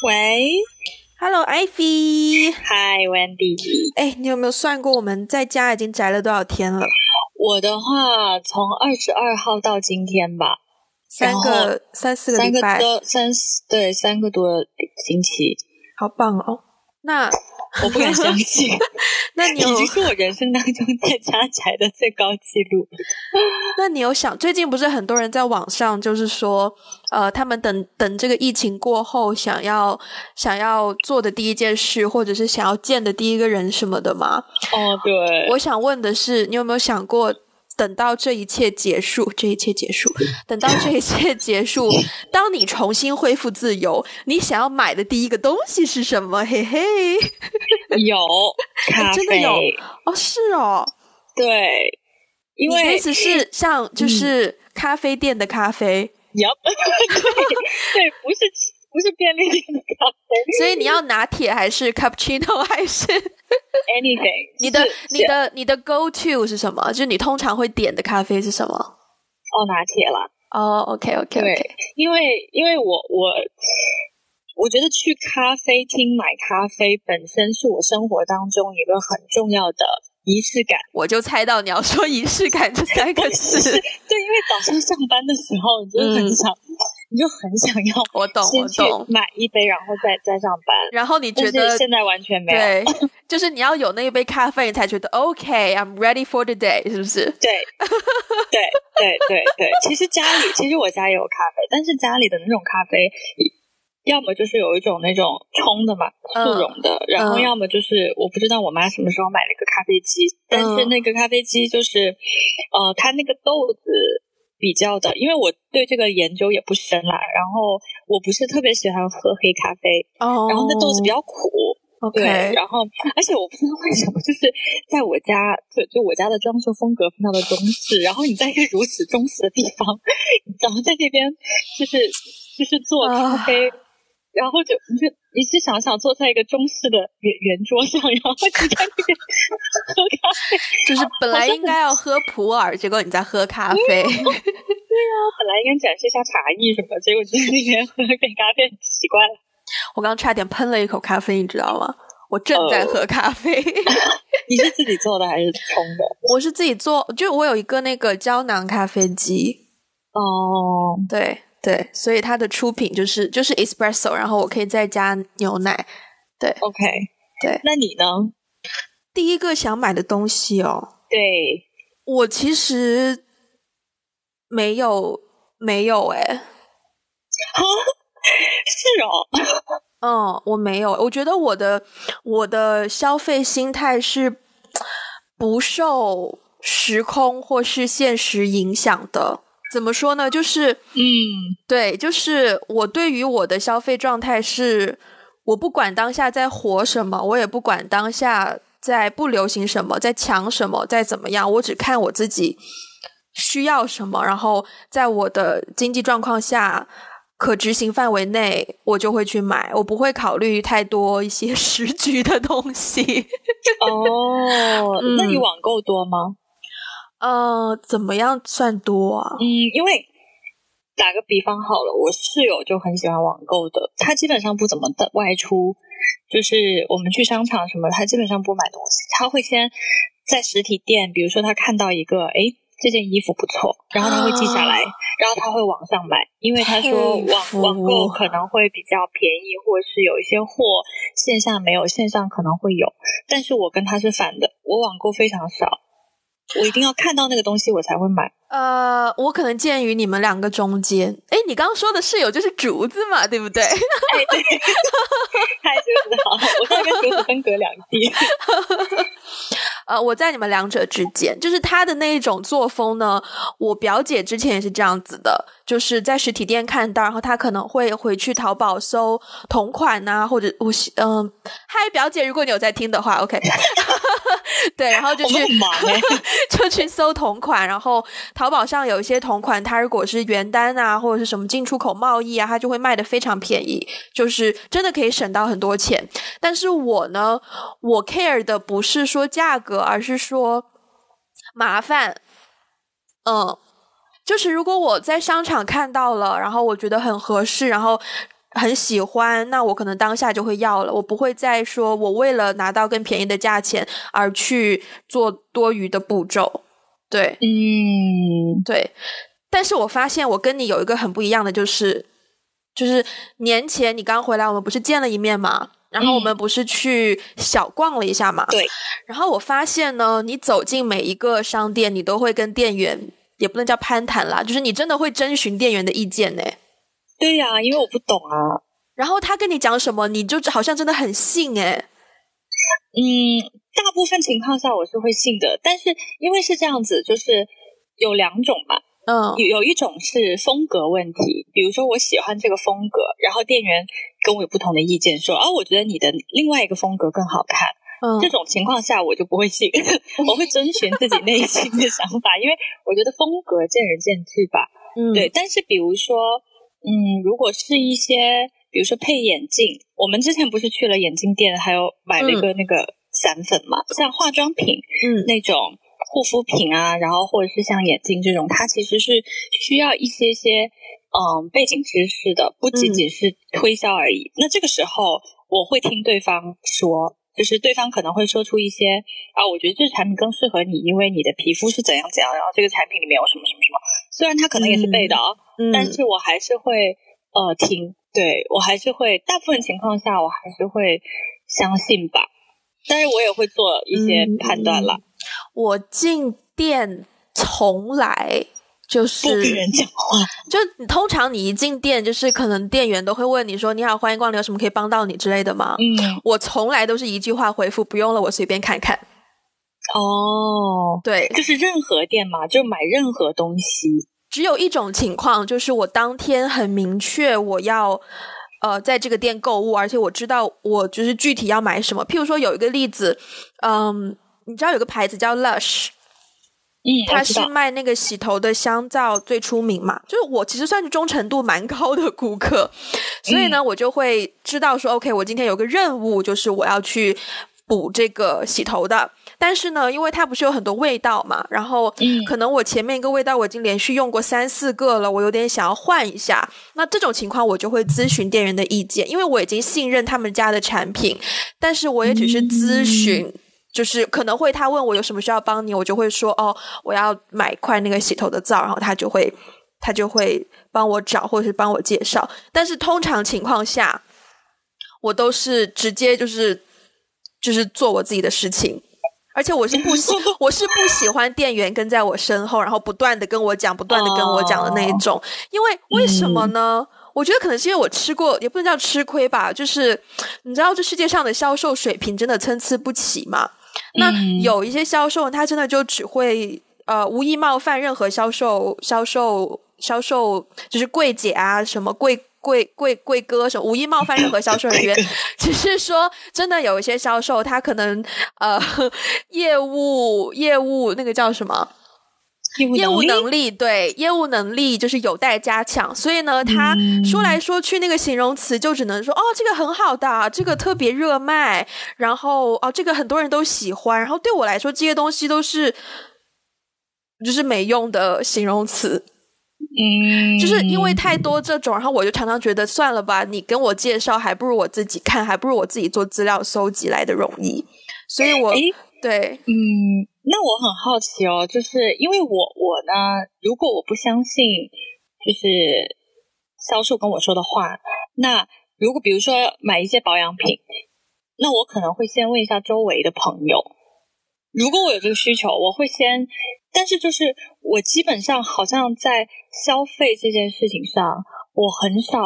喂，Hello Ivy，Hi Wendy，哎，你有没有算过我们在家已经宅了多少天了？我的话，从二十二号到今天吧，三个三四个礼拜，三四对三个多星期，好棒哦。那我不敢相信，那你已经是我人生当中在家宅的最高纪录。那你有想，最近不是很多人在网上就是说，呃，他们等等这个疫情过后，想要想要做的第一件事，或者是想要见的第一个人什么的吗？哦，对。我想问的是，你有没有想过？等到这一切结束，这一切结束，等到这一切结束，当你重新恢复自由，你想要买的第一个东西是什么？嘿嘿，有 咖啡，真的有哦，是哦，对，因为意思是像就是咖啡店的咖啡，要对，不是。不是便利店的咖啡，所以你要拿铁还是 cappuccino 还是 anything？你的你的你的 go to 是什么？就是你通常会点的咖啡是什么？哦，拿铁啦。哦，OK OK OK。因为因为我我我觉得去咖啡厅买咖啡本身是我生活当中一个很重要的仪式感。我就猜到你要说仪式感这三个字。对，因为早上上班的时候，你就很想。你就很想要，我懂，我懂，买一杯，然后再再上班。然后你觉得现在完全没有，对，就是你要有那一杯咖啡，你才觉得 OK，I'm ready for the day，是不是？对，对，对，对，对。其实家里，其实我家也有咖啡，但是家里的那种咖啡，要么就是有一种那种冲的嘛，速溶的，然后要么就是我不知道我妈什么时候买了一个咖啡机，但是那个咖啡机就是，呃，它那个豆子。比较的，因为我对这个研究也不深啦，然后我不是特别喜欢喝黑咖啡，哦，然后那豆子比较苦对，然后而且我不知道为什么，就是在我家，就就我家的装修风格非常的中式，然后你在一个如此中式的地方，然后在这边就是就是做咖啡。然后就你就你是想想坐在一个中式的圆圆桌上，然后你在那边喝咖啡，就是本来应该要喝普洱，结果你在喝咖啡。对啊，本来应该展示一下茶艺什么，结果在那边喝杯咖啡，奇怪了。我刚差点喷了一口咖啡，你知道吗？我正在喝咖啡。你是自己做的还是冲的？我是自己做，就我有一个那个胶囊咖啡机。哦，对。对，所以它的出品就是就是 espresso，然后我可以再加牛奶。对，OK，对。那你呢？第一个想买的东西哦，对我其实没有没有哎，是哦，嗯，我没有。我觉得我的我的消费心态是不受时空或是现实影响的。怎么说呢？就是，嗯，对，就是我对于我的消费状态是，我不管当下在火什么，我也不管当下在不流行什么，在抢什么，在怎么样，我只看我自己需要什么，然后在我的经济状况下可执行范围内，我就会去买，我不会考虑太多一些 时局的东西。哦，那你网购多吗？呃，怎么样算多啊？嗯，因为打个比方好了，我室友就很喜欢网购的，他基本上不怎么的外出，就是我们去商场什么，他基本上不买东西，他会先在实体店，比如说他看到一个，哎，这件衣服不错，然后他会记下来，然后他会网上买，因为他说网网购可能会比较便宜，或是有一些货线下没有，线上可能会有，但是我跟他是反的，我网购非常少。我一定要看到那个东西，我才会买。呃，我可能介于你们两个中间。哎，你刚刚说的室友就是竹子嘛，对不对？对，太竹子好，我现在跟竹子分隔两地。呃，我在你们两者之间，就是他的那一种作风呢。我表姐之前也是这样子的，就是在实体店看到，然后她可能会回去淘宝搜同款呐，或者我嗯，嗨，表姐，如果你有在听的话，OK，对，然后就去就去搜同款，然后淘宝上有一些同款，它如果是原单啊，或者是什么进出口贸易啊，它就会卖的非常便宜，就是真的可以省到很多钱。但是我呢，我 care 的不是说价格。而是说麻烦，嗯，就是如果我在商场看到了，然后我觉得很合适，然后很喜欢，那我可能当下就会要了，我不会再说我为了拿到更便宜的价钱而去做多余的步骤。对，嗯，对。但是我发现我跟你有一个很不一样的，就是就是年前你刚回来，我们不是见了一面嘛？然后我们不是去小逛了一下嘛？对。然后我发现呢，你走进每一个商店，你都会跟店员，也不能叫攀谈啦，就是你真的会征询店员的意见呢。对呀，因为我不懂啊。然后他跟你讲什么，你就好像真的很信哎。嗯，大部分情况下我是会信的，但是因为是这样子，就是有两种嘛。嗯，有有一种是风格问题，比如说我喜欢这个风格，然后店员跟我有不同的意见，说啊，我觉得你的另外一个风格更好看。嗯，这种情况下我就不会信，我会遵循自己内心的想法，因为我觉得风格见仁见智吧。嗯，对。但是比如说，嗯，如果是一些，比如说配眼镜，我们之前不是去了眼镜店，还有买了一个那个散粉嘛，像化妆品，嗯，那种。护肤品啊，然后或者是像眼镜这种，它其实是需要一些些嗯背景知识的，不仅仅是推销而已。那这个时候我会听对方说，就是对方可能会说出一些啊，我觉得这个产品更适合你，因为你的皮肤是怎样怎样，然后这个产品里面有什么什么什么。虽然他可能也是背的啊，但是我还是会呃听，对我还是会大部分情况下我还是会相信吧，但是我也会做一些判断了。我进店从来就是不跟人讲话，就你通常你一进店，就是可能店员都会问你说：“你好，欢迎光临，有什么可以帮到你之类的吗？”嗯，我从来都是一句话回复：“不用了，我随便看看。”哦，对，就是任何店嘛，就买任何东西。只有一种情况，就是我当天很明确我要呃在这个店购物，而且我知道我就是具体要买什么。譬如说有一个例子，嗯。你知道有个牌子叫 Lush，嗯，它是卖那个洗头的香皂最出名嘛。就是我其实算是忠诚度蛮高的顾客，所以呢，我就会知道说，OK，我今天有个任务，就是我要去补这个洗头的。但是呢，因为它不是有很多味道嘛，然后可能我前面一个味道我已经连续用过三四个了，我有点想要换一下。那这种情况我就会咨询店员的意见，因为我已经信任他们家的产品，但是我也只是咨询。就是可能会他问我有什么需要帮你，我就会说哦，我要买块那个洗头的皂，然后他就会他就会帮我找或者是帮我介绍。但是通常情况下，我都是直接就是就是做我自己的事情，而且我是不喜 我是不喜欢店员跟在我身后，然后不断的跟我讲，不断的跟我讲的那一种。因为为什么呢？我觉得可能是因为我吃过，也不能叫吃亏吧，就是你知道这世界上的销售水平真的参差不齐嘛。那有一些销售，他真的就只会呃无意冒犯任何销售、销售、销售，就是柜姐啊，什么柜柜柜柜哥什么，无意冒犯任何销售人员。只是说，真的有一些销售，他可能呃业务业务那个叫什么？业务能力对业务能力就是有待加强，所以呢，他说来说去那个形容词就只能说哦，这个很好的，这个特别热卖，然后哦，这个很多人都喜欢，然后对我来说这些东西都是就是没用的形容词，嗯，就是因为太多这种，然后我就常常觉得算了吧，你跟我介绍还不如我自己看，还不如我自己做资料搜集来的容易，所以我对嗯。那我很好奇哦，就是因为我我呢，如果我不相信就是销售跟我说的话，那如果比如说买一些保养品，那我可能会先问一下周围的朋友。如果我有这个需求，我会先，但是就是我基本上好像在消费这件事情上，我很少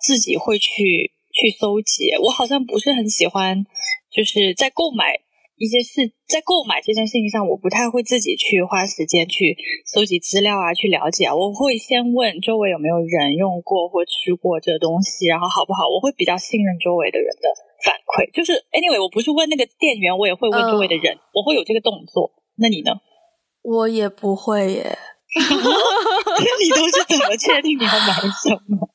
自己会去去搜集，我好像不是很喜欢，就是在购买。一些事在购买这件事情上，我不太会自己去花时间去搜集资料啊，去了解啊。我会先问周围有没有人用过或吃过这东西，然后好不好？我会比较信任周围的人的反馈。就是 anyway，我不是问那个店员，我也会问周围的人，我会有这个动作。那你呢？我也不会耶。你都是怎么确定你要买什么？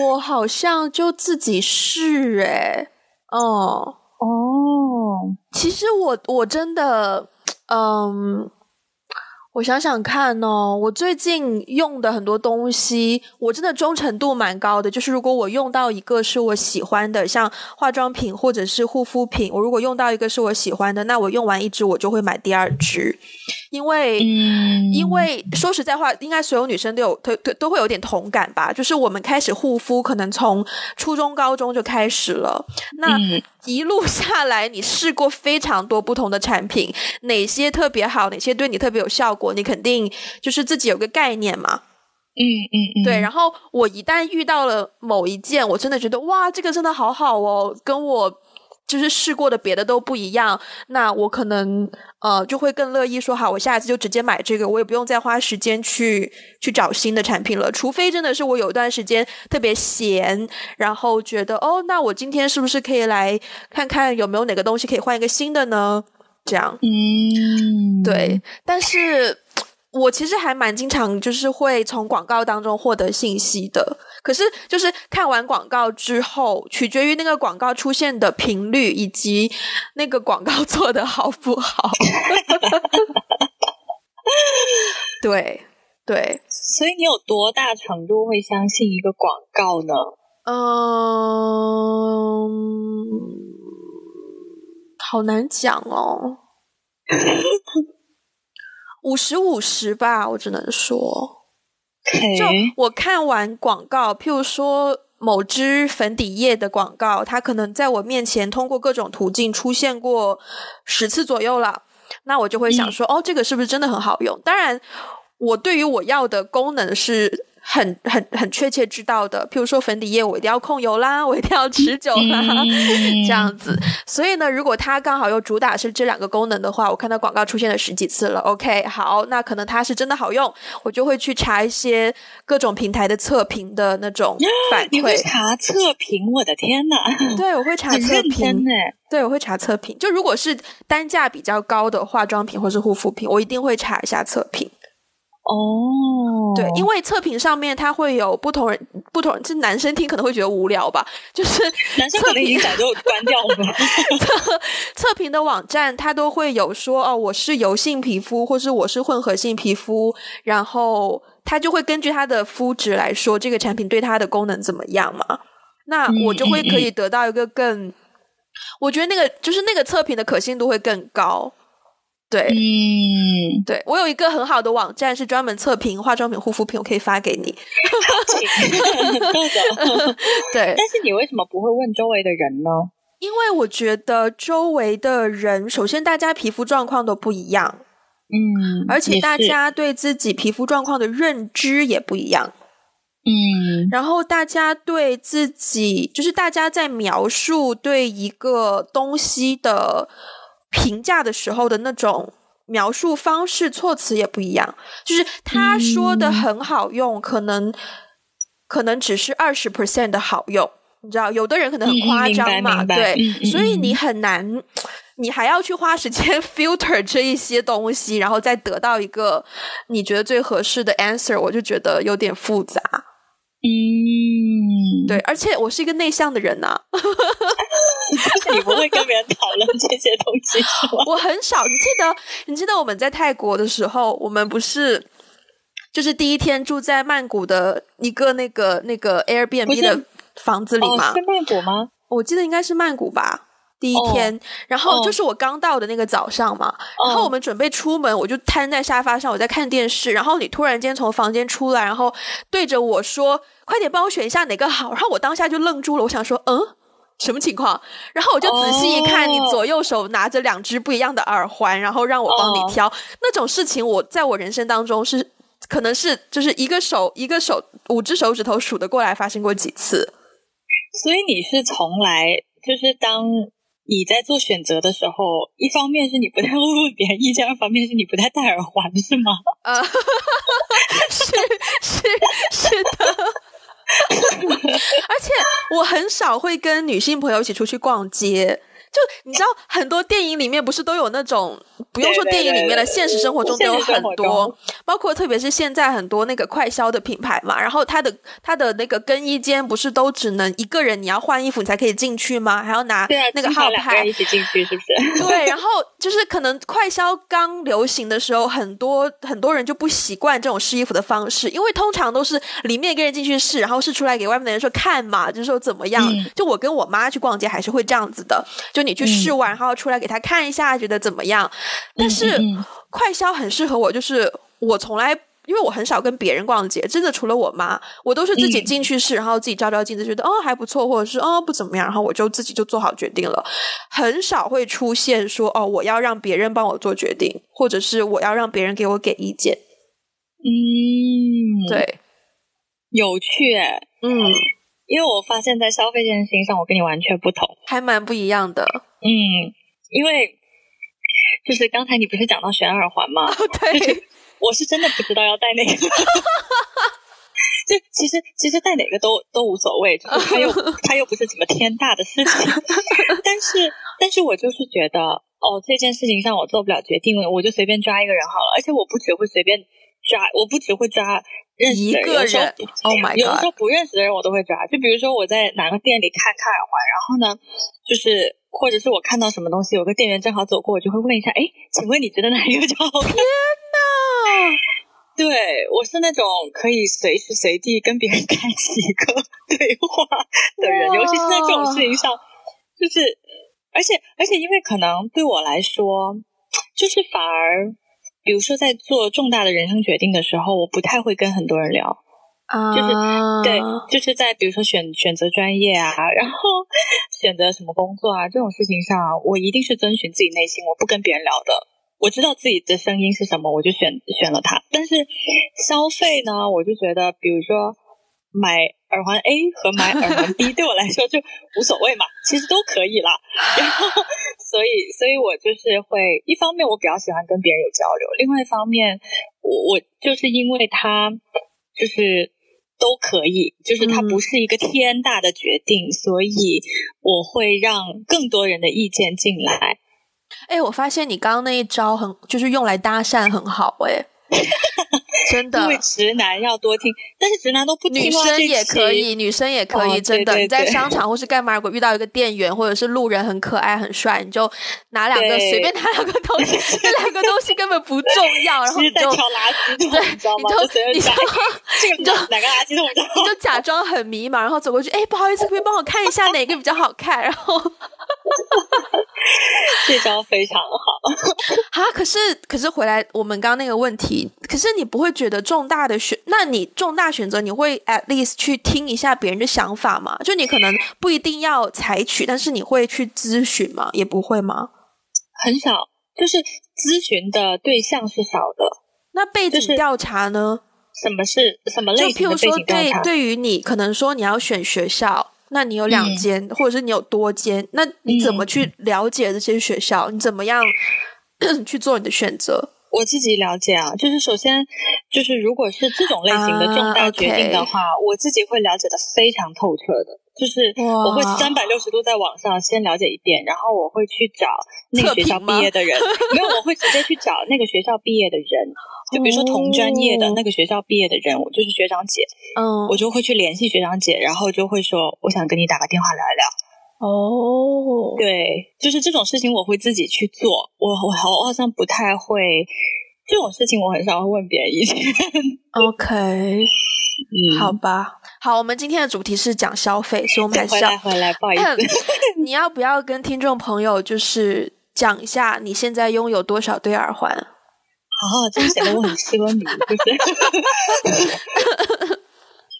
我好像就自己试哎。哦。哦，其实我我真的，嗯，我想想看哦，我最近用的很多东西，我真的忠诚度蛮高的。就是如果我用到一个是我喜欢的，像化妆品或者是护肤品，我如果用到一个是我喜欢的，那我用完一支我就会买第二支，因为，因为说实在话，应该所有女生都有都都都会有点同感吧。就是我们开始护肤，可能从初中、高中就开始了，那一路下来，你试过非常多不同的产品，哪些特别好，哪些对你特别有效果。你肯定就是自己有个概念嘛，嗯嗯嗯，对。然后我一旦遇到了某一件，我真的觉得哇，这个真的好好哦，跟我就是试过的别的都不一样，那我可能呃就会更乐意说好，我下一次就直接买这个，我也不用再花时间去去找新的产品了。除非真的是我有一段时间特别闲，然后觉得哦，那我今天是不是可以来看看有没有哪个东西可以换一个新的呢？这样，嗯，对，但是我其实还蛮经常就是会从广告当中获得信息的。可是就是看完广告之后，取决于那个广告出现的频率以及那个广告 做的好不好。对对，所以你有多大程度会相信一个广告呢？嗯。好难讲哦，五十五十吧，我只能说。就我看完广告，譬如说某支粉底液的广告，它可能在我面前通过各种途径出现过十次左右了，那我就会想说，哦，这个是不是真的很好用？当然，我对于我要的功能是。很很很确切知道的，譬如说粉底液，我一定要控油啦，我一定要持久啦，这样子。所以呢，如果它刚好又主打是这两个功能的话，我看到广告出现了十几次了。OK，好，那可能它是真的好用，我就会去查一些各种平台的测评的那种反馈。你会查测评？我的天呐！对，我会查测评。对，我会查测评。就如果是单价比较高的化妆品或是护肤品，我一定会查一下测评。哦，对，因为测评上面它会有不同人，不同是男生听可能会觉得无聊吧，就是男生可能已经早就关掉了。测 测评的网站它都会有说哦，我是油性皮肤，或是我是混合性皮肤，然后它就会根据它的肤质来说这个产品对它的功能怎么样嘛？那我就会可以得到一个更，我觉得那个就是那个测评的可信度会更高。对，嗯，对我有一个很好的网站，是专门测评化妆品、护肤品，我可以发给你。对，但是你为什么不会问周围的人呢？因为我觉得周围的人，首先大家皮肤状况都不一样，嗯，而且大家对自己皮肤状况的认知也不一样，嗯，然后大家对自己，就是大家在描述对一个东西的。评价的时候的那种描述方式、措辞也不一样。就是他说的很好用，可能可能只是二十 percent 的好用，你知道，有的人可能很夸张嘛，对，所以你很难，你还要去花时间 filter 这一些东西，然后再得到一个你觉得最合适的 answer，我就觉得有点复杂。嗯，对，而且我是一个内向的人呐，你不会跟别人讨论这些东西我很少。你记得，你记得我们在泰国的时候，我们不是就是第一天住在曼谷的一个那个那个 Airbnb 的房子里吗？是曼谷吗？我记得应该是曼谷吧。第一天，然后就是我刚到的那个早上嘛，然后我们准备出门，我就瘫在沙发上，我在看电视，然后你突然间从房间出来，然后对着我说：“快点帮我选一下哪个好。”然后我当下就愣住了，我想说：“嗯，什么情况？”然后我就仔细一看，你左右手拿着两只不一样的耳环，然后让我帮你挑，那种事情我在我人生当中是可能是就是一个手一个手五只手指头数得过来发生过几次，所以你是从来就是当。你在做选择的时候，一方面是你不太问问别人意见，二方面是你不太戴耳环，是吗？呃，是是是的，而且我很少会跟女性朋友一起出去逛街，就你知道，很多电影里面不是都有那种，不用说电影里面的，现实生活中都有很多，包括特别是现在很多那个快消的品牌嘛，然后它的它的那个更衣间不是都只能一个人，你要换衣服你才可以进去吗？还要拿那个号牌一。起进去，是不是？对，然后就是可能快消刚流行的时候，很多很多人就不习惯这种试衣服的方式，因为通常都是里面一个人进去试，然后试出来给外面的人说看嘛，就是说怎么样。嗯就我跟我妈去逛街还是会这样子的，就你去试完，然后出来给他看一下，觉得怎么样。但是快消很适合我，就是我从来。因为我很少跟别人逛街，真的除了我妈，我都是自己嗯进去试，然后自己照照镜子，觉得哦还不错，或者是哦不怎么样，然后我就自己就做好决定了。很少会出现说哦我要让别人帮我做决定，或者是我要让别人给我给意见。嗯，，对，有趣，嗯，因为我发现，在消费这件事情上，我跟你完全不同。还蛮不一样的。嗯，因为就是刚才你不是讲到选耳环吗？对，我是真的不知道要戴哪个。就其实其实戴哪个都都无所谓，就是它又 它又不是什么天大的事情，但是但是我就是觉得哦这件事情上我做不了决定了，我就随便抓一个人好了，而且我不只会随便抓，我不只会抓认识的人，一个有时候人，Oh my 有的时！候不认识的人我都会抓，就比如说我在哪个店里看看耳环，然后呢，就是或者是我看到什么东西，有个店员正好走过，我就会问一下，哎，请问你觉得哪一个比较好看？天 呐对我是那种可以随时随地跟别人 开启一个对话的人，尤其是在这种事情上，就是而且而且因为可能对我来说，就是反而。比如说，在做重大的人生决定的时候，我不太会跟很多人聊。啊，就是对，就是在比如说选选择专业啊，然后选择什么工作啊这种事情上，我一定是遵循自己内心，我不跟别人聊的。我知道自己的声音是什么，我就选选了它。但是消费呢，我就觉得，比如说买耳环 A 和买耳环 B 对我来说就无所谓嘛，其实都可以啦。然后，所以，所以我就是会一方面我比较喜欢跟别人有交流，另外一方面，我我就是因为他就是都可以，就是它嗯不是一个天大的决定，所以我会让更多人的意见进来。哎，我发现你刚刚那一招很，就是用来搭讪很好哎，真的因。为直男要多听，但是直男都不女生也可以，女生也可以，哦真的。对对你在商场或是干嘛，如果遇到一个店员或者是路人很可爱很帅，你就拿两个随便拿两个东西，这两个东西根本不重要，然后你就其实在挑垃圾桶，对你知道吗？你就你就 你就哪个垃圾桶比较好你就假装很迷茫，然后走过去，哎，不好意思，可以帮我看一下哪个比较好看？然后这招非常好。啊，可是可是回来我们刚刚那个问题，可是你不会觉得重大的选，那你重大选择你会 at least 去听一下别人的想法吗？就你可能不一定要采取，但是你会去咨询吗？也不会吗？很少，就是咨询的对象是少的。那背景调查呢？什么是什么就类型的背譬如说，对？对于你，可能说你要选学校，那你有两嗯间，或者是你有多间，那你怎么嗯去了解这些学校？你怎么样 去做你的选择？我自己了解啊，就是首先就是如果是这种类型的重啊大决定的话，我自己会了解的非常透彻的，就是我会三百六十度在网上先了解一遍，然后我会去找那个学校毕业的人，没有，我会直接去找那个学校毕业的人，就比如说同专业的哦那个学校毕业的人，我就是学长姐，嗯，我就会去联系学长姐，然后就会说我想跟你打个电话聊一聊。哦，对，就是这种事情我会自己去做，我我好我好像不太会这种事情，我很少会问别人意见。OK，嗯，好吧，好，我们今天的主题是讲消费，所以我们还是要回来，回来，不好意思。你要不要跟听众朋友就是讲一下你现在拥有多少对耳环？哦，这样显得我很奢靡，就是。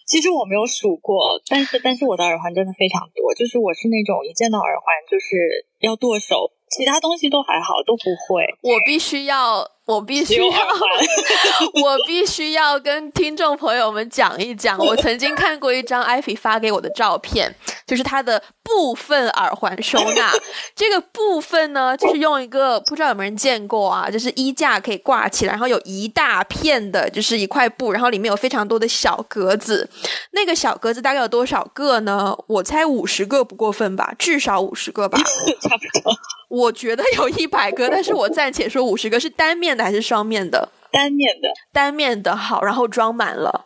其实我没有数过，但是但是我的耳环真的非常多，就是我是那种一见到耳环就是要剁手，其他东西都还好，都不会，我必须要，我必须要。我必须要跟听众朋友们讲一讲，我曾经看过一张艾菲发给我的照片，就是它的部分耳环收纳。这个部分呢，就是用一个不知道有没有人见过啊，就是衣架可以挂起来，然后有一大片的，就是一块布，然后里面有非常多的小格子。那个小格子大概有多少个呢？我猜五十个不过分吧，至少五十个吧，差不多。我觉得有一百个，但是我暂且说五十个，是单面的还是双面的？单面的，单面的好，然后装满了。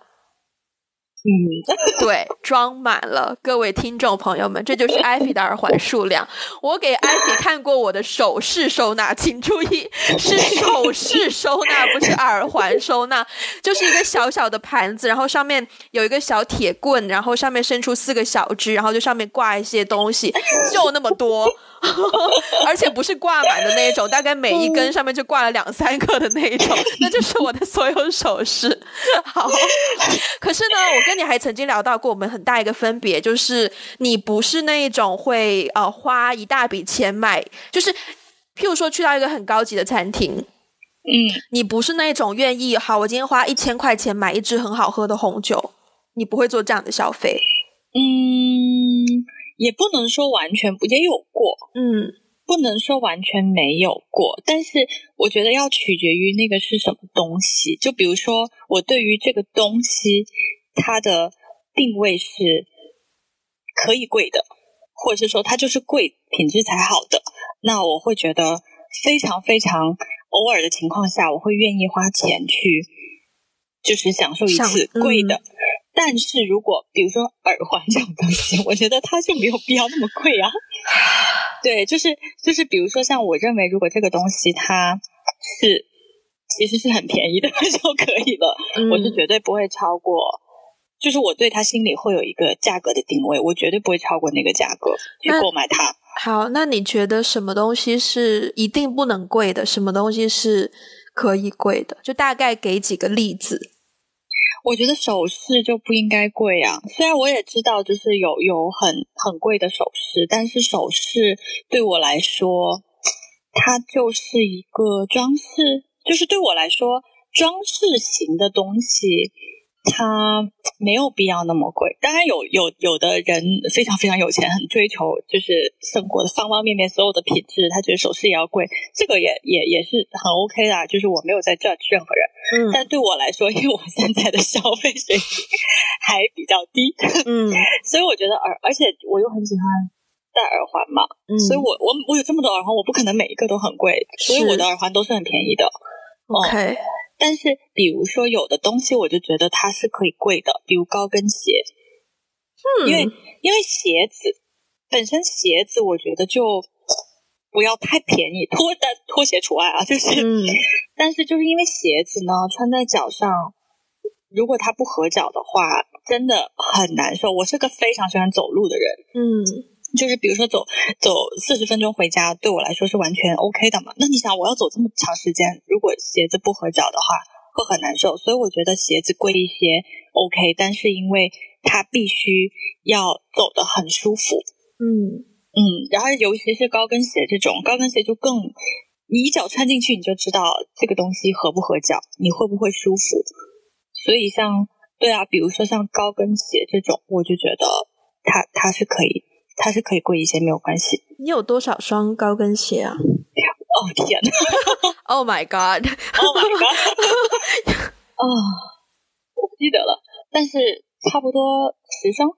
嗯，对，装满了。各位听众朋友们，这就是艾菲的耳环数量。我给艾菲看过我的首饰收纳，请注意是首饰收纳，不是耳环收纳。就是一个小小的盘子，然后上面有一个小铁棍，然后上面伸出四个小枝，然后就上面挂一些东西，就那么多。而且不是挂满的那一种，大概每一根上面就挂了两三个的那一种，那就是我的所有首饰。好，可是呢，我跟你还曾经聊到过，我们很大一个分别就是你不是那一种会呃花一大笔钱买，就是譬如说去到一个很高级的餐厅，嗯，你不是那种愿意好，我今天花一千块钱买一支很好喝的红酒，你不会做这样的消费，嗯。也不能说完全不，也有过，嗯，不能说完全没有过，但是我觉得要取决于那个是什么东西。就比如说，我对于这个东西，它的定位是可以贵的，或者是说它就是贵，品质才好的，那我会觉得非常非常偶尔的情况下，我会愿意花钱去，就是享受一次贵的。但是如果比如说耳环这种东西，我觉得它就没有必要那么贵啊。对，就是就是，比如说像我认为，如果这个东西它是其实是很便宜的 就可以了，我是绝对不会超过。就是我对它心里会有一个价格的定位，我绝对不会超过那个价格去购买它。好，那你觉得什么东西是一定不能贵的？什么东西是可以贵的？就大概给几个例子。我觉得首饰就不应该贵啊，虽然我也知道就是有有很很贵的首饰，但是首饰对我来说，它就是一个装饰，就是对我来说装饰型的东西。它没有必要那么贵，当然有有有的人非常非常有钱，很追求就是生活的方方面面所有的品质，他觉得首饰也要贵，这个也也也是很 OK 的，就是我没有在 judge 任何人，嗯，但对我来说，因为我现在的消费水平还比较低，嗯，所以我觉得耳，而且我又很喜欢戴耳环嘛，嗯，所以我我我有这么多耳环，我不可能每一个都很贵，所以我的耳环都是很便宜的，OK。但是，比如说有的东西，我就觉得它是可以贵的，比如高跟鞋。嗯，因为因为鞋子本身鞋子，我觉得就不要太便宜，拖的拖鞋除外啊。就是，但是就是因为鞋子呢，穿在脚上，如果它不合脚的话，真的很难受。我是个非常喜欢走路的人。嗯。就是比如说走走四十分钟回家，对我来说是完全 OK 的嘛。那你想，我要走这么长时间，如果鞋子不合脚的话，会很难受。所以我觉得鞋子贵一些 OK，但是因为它必须要走得很舒服，嗯嗯，然后尤其是高跟鞋这种，高跟鞋就更，你一脚穿进去你就知道这个东西合不合脚，你会不会舒服。所以像对啊，比如说像高跟鞋这种，我就觉得它它是可以。它是可以贵一些，没有关系。你有多少双高跟鞋啊？哦天！Oh my god！Oh my god！啊，我不记得了，但是差不多十双。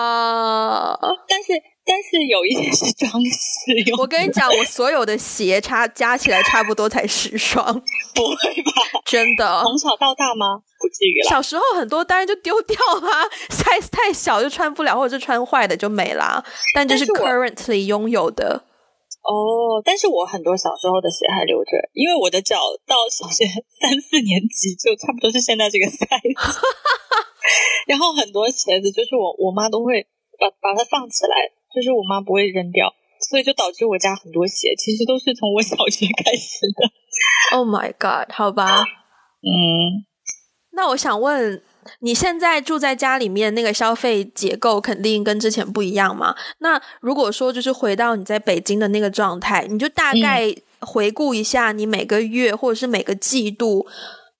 哇！但是。但是有一些是装饰用。我跟你讲，我所有的鞋差加起来差不多才十双，不会吧？真的？从小到大吗？不至于了。小时候很多当然就丢掉啦，size 太小就穿不了，或者是穿坏的就没啦。但就是 currently 拥有的。哦，但是我很多小时候的鞋还留着，因为我的脚到小学三四年级就差不多是现在这个 size，然后很多鞋子就是我我妈都会把把它放起来。就是我妈不会扔掉，所以就导致我家很多鞋其实都是从我 小学开始的。Oh my god！好吧，嗯，那我想问，你现在住在家里面，那个消费结构肯定跟之前不一样嘛？那如果说就是回到你在北京的那个状态，你就大概回顾一下，你每个月或者是每个季度，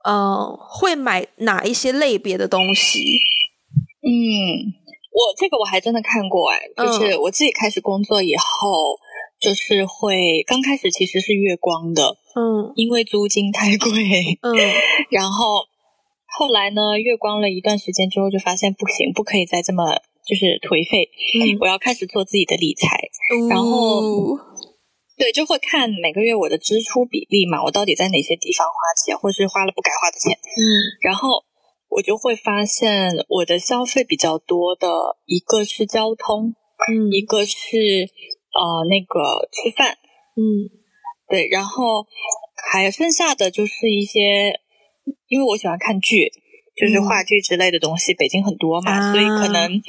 嗯，会买哪一些类别的东西？嗯。我这个我还真的看过哎，就是我自己开始工作以后，就是会刚开始其实是月光的，嗯，因为租金太贵，嗯，然后后来呢，月光了一段时间之后，就发现不行，不可以再这么就是颓废，嗯，我要开始做自己的理财，然后对，就会看每个月我的支出比例嘛，我到底在哪些地方花钱，或是花了不该花的钱，嗯，然后。我就会发现，我的消费比较多的一个是交通，嗯，一个是呃那个吃饭，嗯，对，然后还剩下的就是一些，因为我喜欢看剧，就是话剧之类的东西，北京很多嘛，所以可能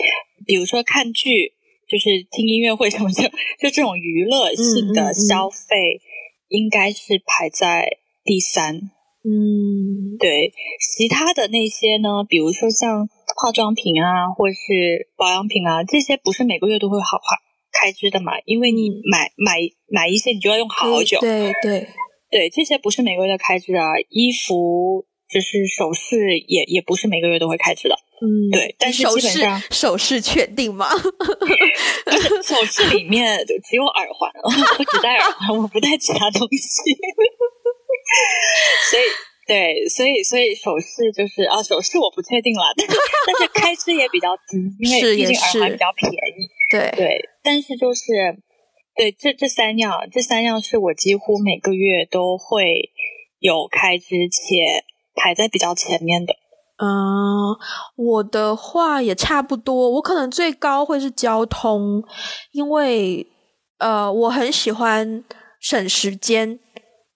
比如说看剧，就是听音乐会什么的，就这种娱乐性的消费，应该是排在第三。嗯，对，其他的那些呢，比如说像化妆品啊，或是保养品啊，这些不是每个月都会好花开支的嘛？因为你买买买一些，你就要用好久。对对对，这些不是每个月的开支啊。衣服就是首饰，也也不是每个月都会开支的。嗯，对，但是基本上首饰确定吗？首饰里面只有耳环，我只戴耳环，我不戴其他东西。所以，对，所以，所以首饰就是啊，首饰我不确定了，但是但是开支也比较低，因为毕竟耳环比较便宜。对对，但是就是对这这三样，这三样是我几乎每个月都会有开支，且排在比较前面的。嗯，我的话也差不多，我可能最高会是交通，因为呃，我很喜欢省时间。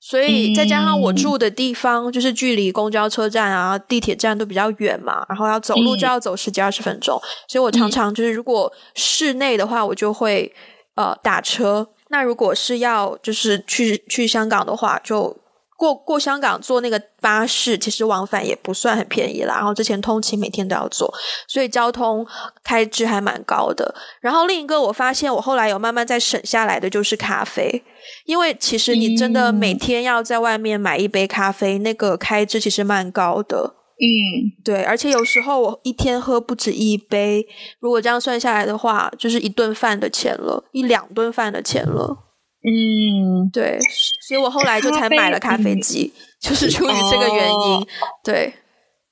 所以再加上我住的地方，就是距离公交车站啊、地铁站都比较远嘛，然后要走路就要走十几二十分钟，所以我常常就是如果室内的话，我就会呃打车。那如果是要就是去去香港的话，就。过过香港坐那个巴士，其实往返也不算很便宜啦。然后之前通勤每天都要坐，所以交通开支还蛮高的。然后另一个我发现，我后来有慢慢在省下来的就是咖啡，因为其实你真的每天要在外面买一杯咖啡，那个开支其实蛮高的。嗯，对，而且有时候我一天喝不止一杯，如果这样算下来的话，就是一顿饭的钱了，一两顿饭的钱了。嗯，对，所以我后来就才买了咖啡机，就是出于这个原因。对，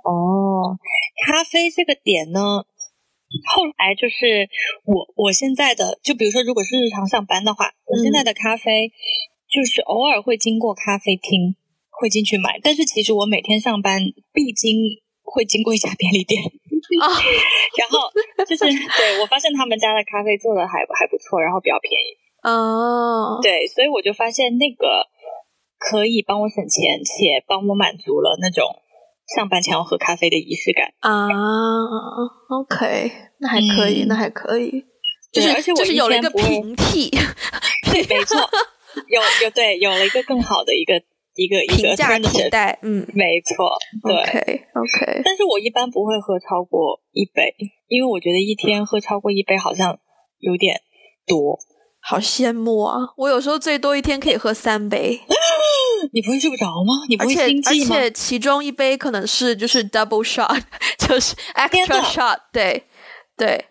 哦，咖啡这个点呢，后来就是我我现在的，就比如说，如果是日常上班的话，我现在的咖啡就是偶尔会经过咖啡厅，会进去买，但是其实我每天上班必经会经过一家便利店啊，然后就是 对我发现他们家的咖啡做的还还不错，然后比较便宜。哦，对，所以我就发现那个可以帮我省钱，且帮我满足了那种上班前要喝咖啡的仪式感啊。OK，那还可以，那还可以，就是而且我是有了一个平替，对 没错，有有对，有了一个更好的一个一个一个价替代，嗯，没错，对，OK，OK。但是我一般不会喝超过一杯，因为我觉得一天喝超过一杯好像有点多。好羡慕啊！我有时候最多一天可以喝三杯。你不会睡不着吗？你不会心悸吗？而且其中一杯可能是 就是 double shot，就是 extra shot。对对。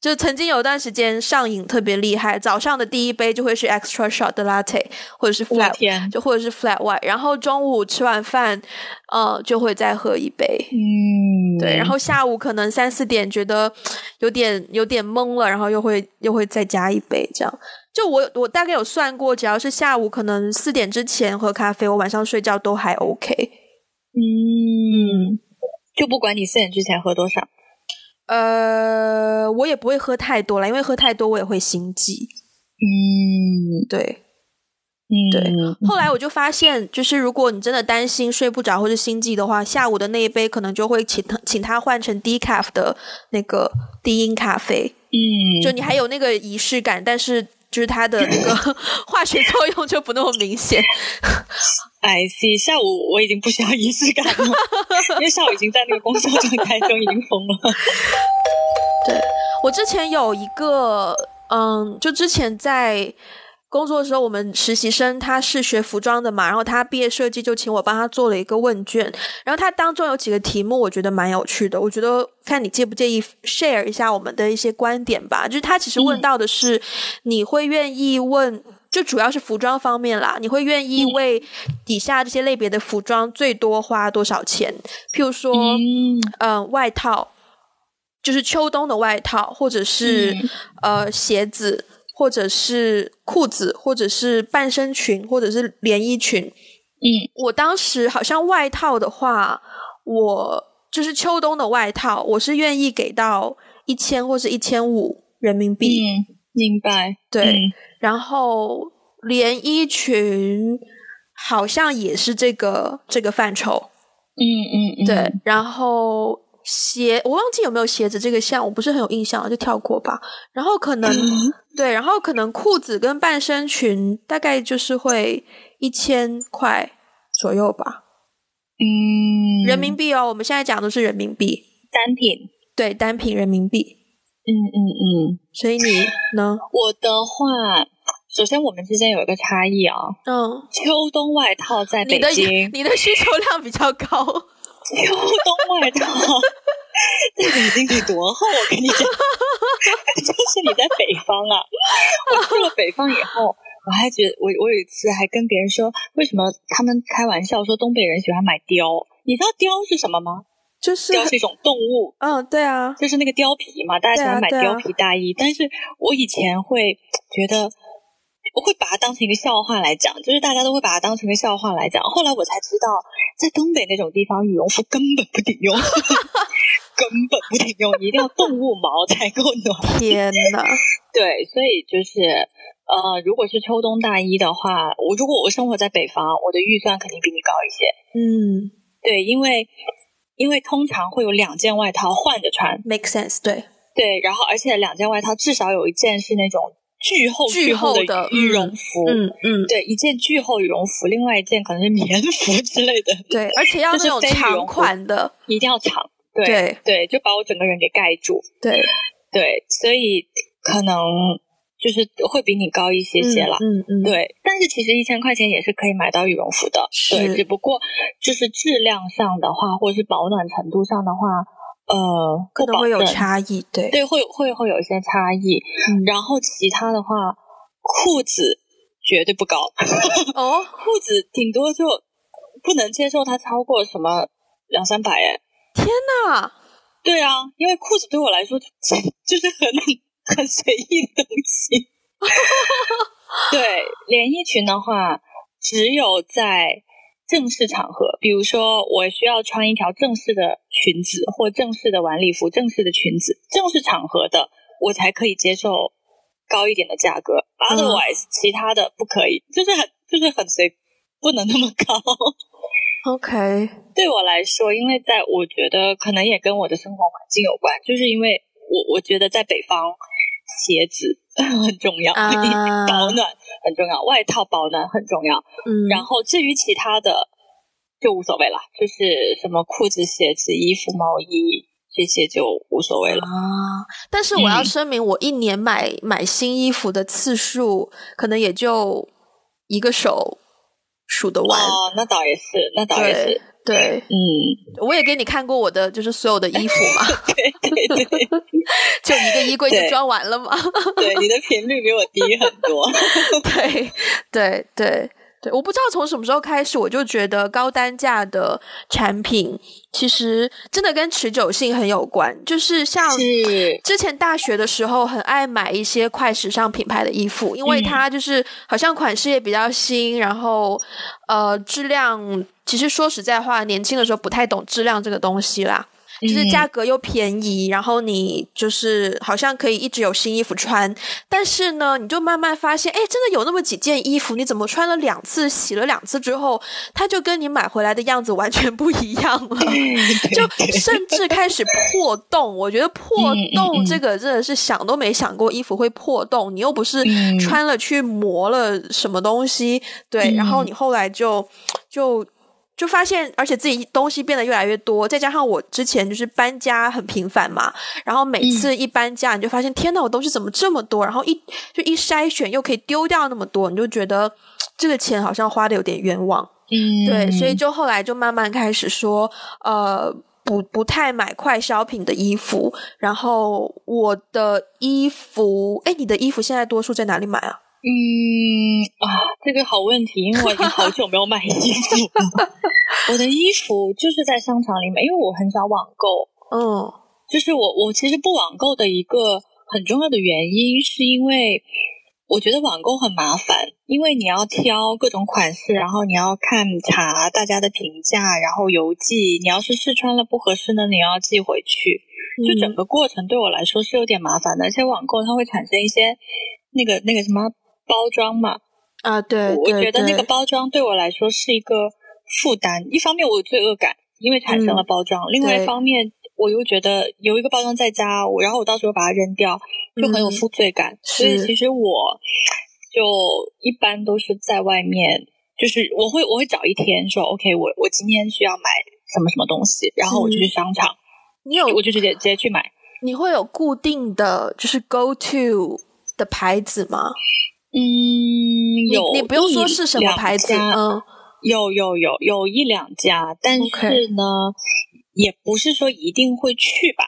就曾经有段时间上瘾特别厉害，早上的第一杯就会是 extra shot 的 latte，或者是 flat，就或者是 flat white，然后中午吃完饭，呃，就会再喝一杯。嗯，对，然后下午可能三四点觉得有点有点懵了，然后又会又会再加一杯，这样。就我我大概有算过，只要是下午可能四点之前喝咖啡，我晚上睡觉都还 OK。嗯，就不管你四点之前喝多少。呃，我也不会喝太多了，因为喝太多我也会心悸。嗯，对，嗯，对。后来我就发现，就是如果你真的担心睡不着或者心悸的话，下午的那一杯可能就会请他请他换成低卡的那个低因咖啡。嗯，就你还有那个仪式感，但是。就是它的那个 化学作用就不那么明显。I see，下午我已经不需要仪式感了，因为下午已经在那个工作状态中已经疯了。对我之前有一个，嗯，就之前在工作的时候，我们实习生他是学服装的嘛，然后他毕业设计就请我帮他做了一个问卷，然后他当中有几个题目我觉得蛮有趣的，我觉得看你介不介意 share 一下我们的一些观点吧。就是他其实问到的是，你会愿意问，就主要是服装方面啦，你会愿意为底下这些类别的服装最多花多少钱？譬如说，嗯，外套，就是秋冬的外套，或者是呃鞋子。或者是裤子，或者是半身裙，或者是连衣裙。嗯，我当时好像外套的话，我就是秋冬的外套，我是愿意给到一千或是一千五人民币。嗯，明白。对，然后连衣裙好像也是这个这个范畴。嗯嗯嗯，对，然后。鞋，我忘记有没有鞋子这个项，我不是很有印象，就跳过吧。然后可能对，然后可能裤子跟半身裙大概就是会一千块左右吧。嗯，人民币哦，我们现在讲的是人民币单品，对，单品人民币。嗯嗯嗯，所以你呢？我的话，首先我们之间有一个差异啊。嗯，秋冬外套在北京，你的需求量比较高。秋冬外套在北京得多厚？我跟你讲，就是你在北方啊。我去了北方以后，我还觉得我我有一次还跟别人说，为什么他们开玩笑说东北人喜欢买貂？你知道貂是什么吗？就是貂是一种动物。嗯，对啊，就是那个貂皮嘛，大家喜欢买貂皮大衣。但是我以前会觉得。我会把它当成一个笑话来讲，就是大家都会把它当成一个笑话来讲。后来我才知道，在东北那种地方，羽绒服根本不顶用，根本不顶用，一定要动物毛才够暖。天哪！对，所以就是呃，如果是秋冬大衣的话，我如果我生活在北方，我的预算肯定比你高一些。嗯，对，因为因为通常会有两件外套换着穿，make sense。对对，然后而且两件外套至少有一件是那种。巨厚巨厚的羽绒服，嗯嗯，对，一件巨厚羽绒服，另外一件可能是棉服之类的，对，而且要那种 长款的，一定要长，对对，就把我整个人给盖住，对。对，所以可能就是会比你高一些些了，嗯嗯，对，但是其实一千块钱也是可以买到羽绒服的，对，只不过就是质量上的话，或者是保暖程度上的话。呃，可能会有差异，对对，会会会有一些差异。然后其他的话，裤子绝对不高哦，裤子顶多就不能接受它超过什么两三百哎！天呐，对啊，因为裤子对我来说就 是很 很随意的东西。对，连衣裙的话，只有在。正式场合，比如说我需要穿一条正式的裙子或正式的晚礼服、正式的裙子，正式场合的我才可以接受高一点的价格。Otherwise，其他的不可以，就是很就是很随，不能那么高。OK，对我来说，因为在我觉得可能也跟我的生活环境有关，就是因为我我觉得在北方鞋子 很重要，保暖。很重要，外套保暖很重要。嗯，然后至于其他的就无所谓了，就是什么裤子、鞋子、衣服、毛衣这些就无所谓了啊。但是我要声明，我一年买买新衣服的次数可能也就一个手数得完。哦，那倒也是，那倒也是。对，嗯，我也给你看过我的，就是所有的衣服嘛，对对对，就一个衣柜就装完了嘛。对，你的频率比我低很多。对对对。对，我不知道从什么时候开始，我就觉得高单价的产品其实真的跟持久性很有关。就是像之前大学的时候，很爱买一些快时尚品牌的衣服，因为它就是好像款式也比较新，然后呃质量，其实说实在话，年轻的时候不太懂质量这个东西啦。就是价格又便宜，然后你就是好像可以一直有新衣服穿，但是呢，你就慢慢发现，哎，真的有那么几件衣服，你怎么穿了两次，洗了两次之后，它就跟你买回来的样子完全不一样了，就甚至开始破洞。我觉得破洞这个真的是想都没想过，衣服会破洞，你又不是穿了去磨了什么东西，对，然后你后来就就。就发现，而且自己东西变得越来越多，再加上我之前就是搬家很频繁嘛，然后每次一搬家，你就发现天呐，我东西怎么这么多？然后一就一筛选又可以丢掉那么多，你就觉得这个钱好像花的有点冤枉。嗯，对，所以就后来就慢慢开始说，呃，不不太买快消品的衣服。然后我的衣服，哎，你的衣服现在多数在哪里买啊？嗯啊，这个好问题，因为我已经好久没有买衣服了。我的衣服就是在商场里买，因为我很少网购。嗯，就是我我其实不网购的一个很重要的原因，是因为我觉得网购很麻烦，因为你要挑各种款式，然后你要看查大家的评价，然后邮寄。你要是试穿了不合适呢，你要寄回去，就整个过程对我来说是有点麻烦的。而且网购它会产生一些那个那个什么。包装嘛，啊，对，我觉得那个包装对我来说是一个负担。一方面我有罪恶感，因为产生了包装；，另外一方面我又觉得有一个包装在家，我然后我到时候把它扔掉，就很有负罪感。所以其实我就一般都是在外面，就是我会我会找一天说，OK，我我今天需要买什么什么东西，然后我就去商场，你有我就直接直接去买。你会有固定的就是 go to 的牌子吗？嗯，有你不用说是什么牌子，嗯，有有有有一两家，但是呢，也不是说一定会去吧，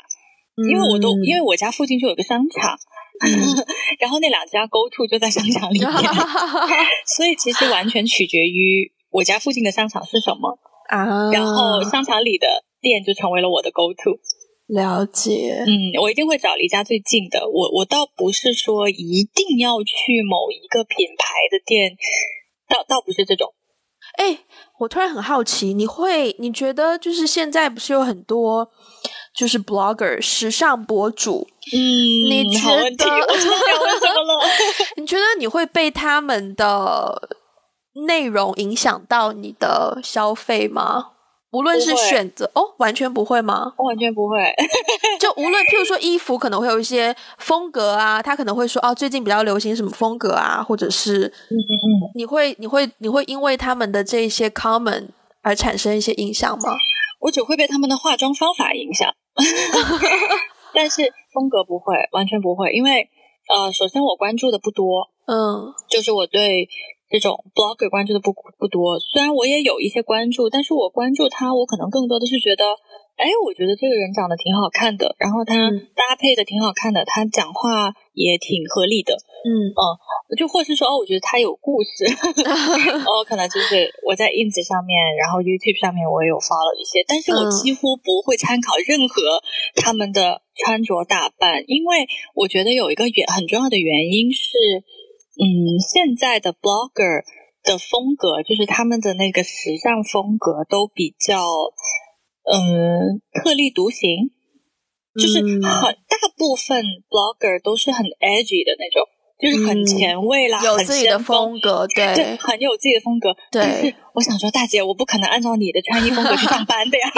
因为我都因为我家附近就有个商场，然后那两家 Go To 就在商场里面，所以其实完全取决于我家附近的商场是什么啊，然后商场里的店就成为了我的 Go To。了解，嗯，我一定会找离家最近的。我我倒不是说一定要去某一个品牌的店，倒倒不是这种。哎，我突然很好奇，你会你觉得就是现在不是有很多就是 blogger 时尚博主？嗯，你觉得？我知道问什么了？你觉得你会被他们的内容影响到你的消费吗？无论是选择哦，完全不会吗？完全不会。就无论譬如说衣服，可能会有一些风格啊，他可能会说哦，最近比较流行什么风格啊，或者是嗯嗯嗯，你会你会你会因为他们的这些 comment 而产生一些影响吗？我只会被他们的化妆方法影响，但是风格不会，完全不会，因为呃，首先我关注的不多，嗯，就是我对。这种 blogger 关注的不不多，虽然我也有一些关注，但是我关注他，我可能更多的是觉得，哎，我觉得这个人长得挺好看的，然后他搭配的挺好看的，他讲话也挺合理的，嗯。嗯，就或是说，哦，我觉得他有故事，哦，可能就是我在 ins 上面，然后 youtube 上面我也有 follow 一些，但是我几乎不会参考任何他们的穿着打扮，因为我觉得有一个原很重要的原因是。嗯，现在的 blogger 的风格，就是他们的那个时尚风格都比较，嗯，特立独行，就是很大部分 blogger 都是很 edgy 的那种，就是很前卫啦，有自己的风格，对，很有自己的风格。对，但是我想说，大姐，我不可能按照你的穿衣风格去上班的呀。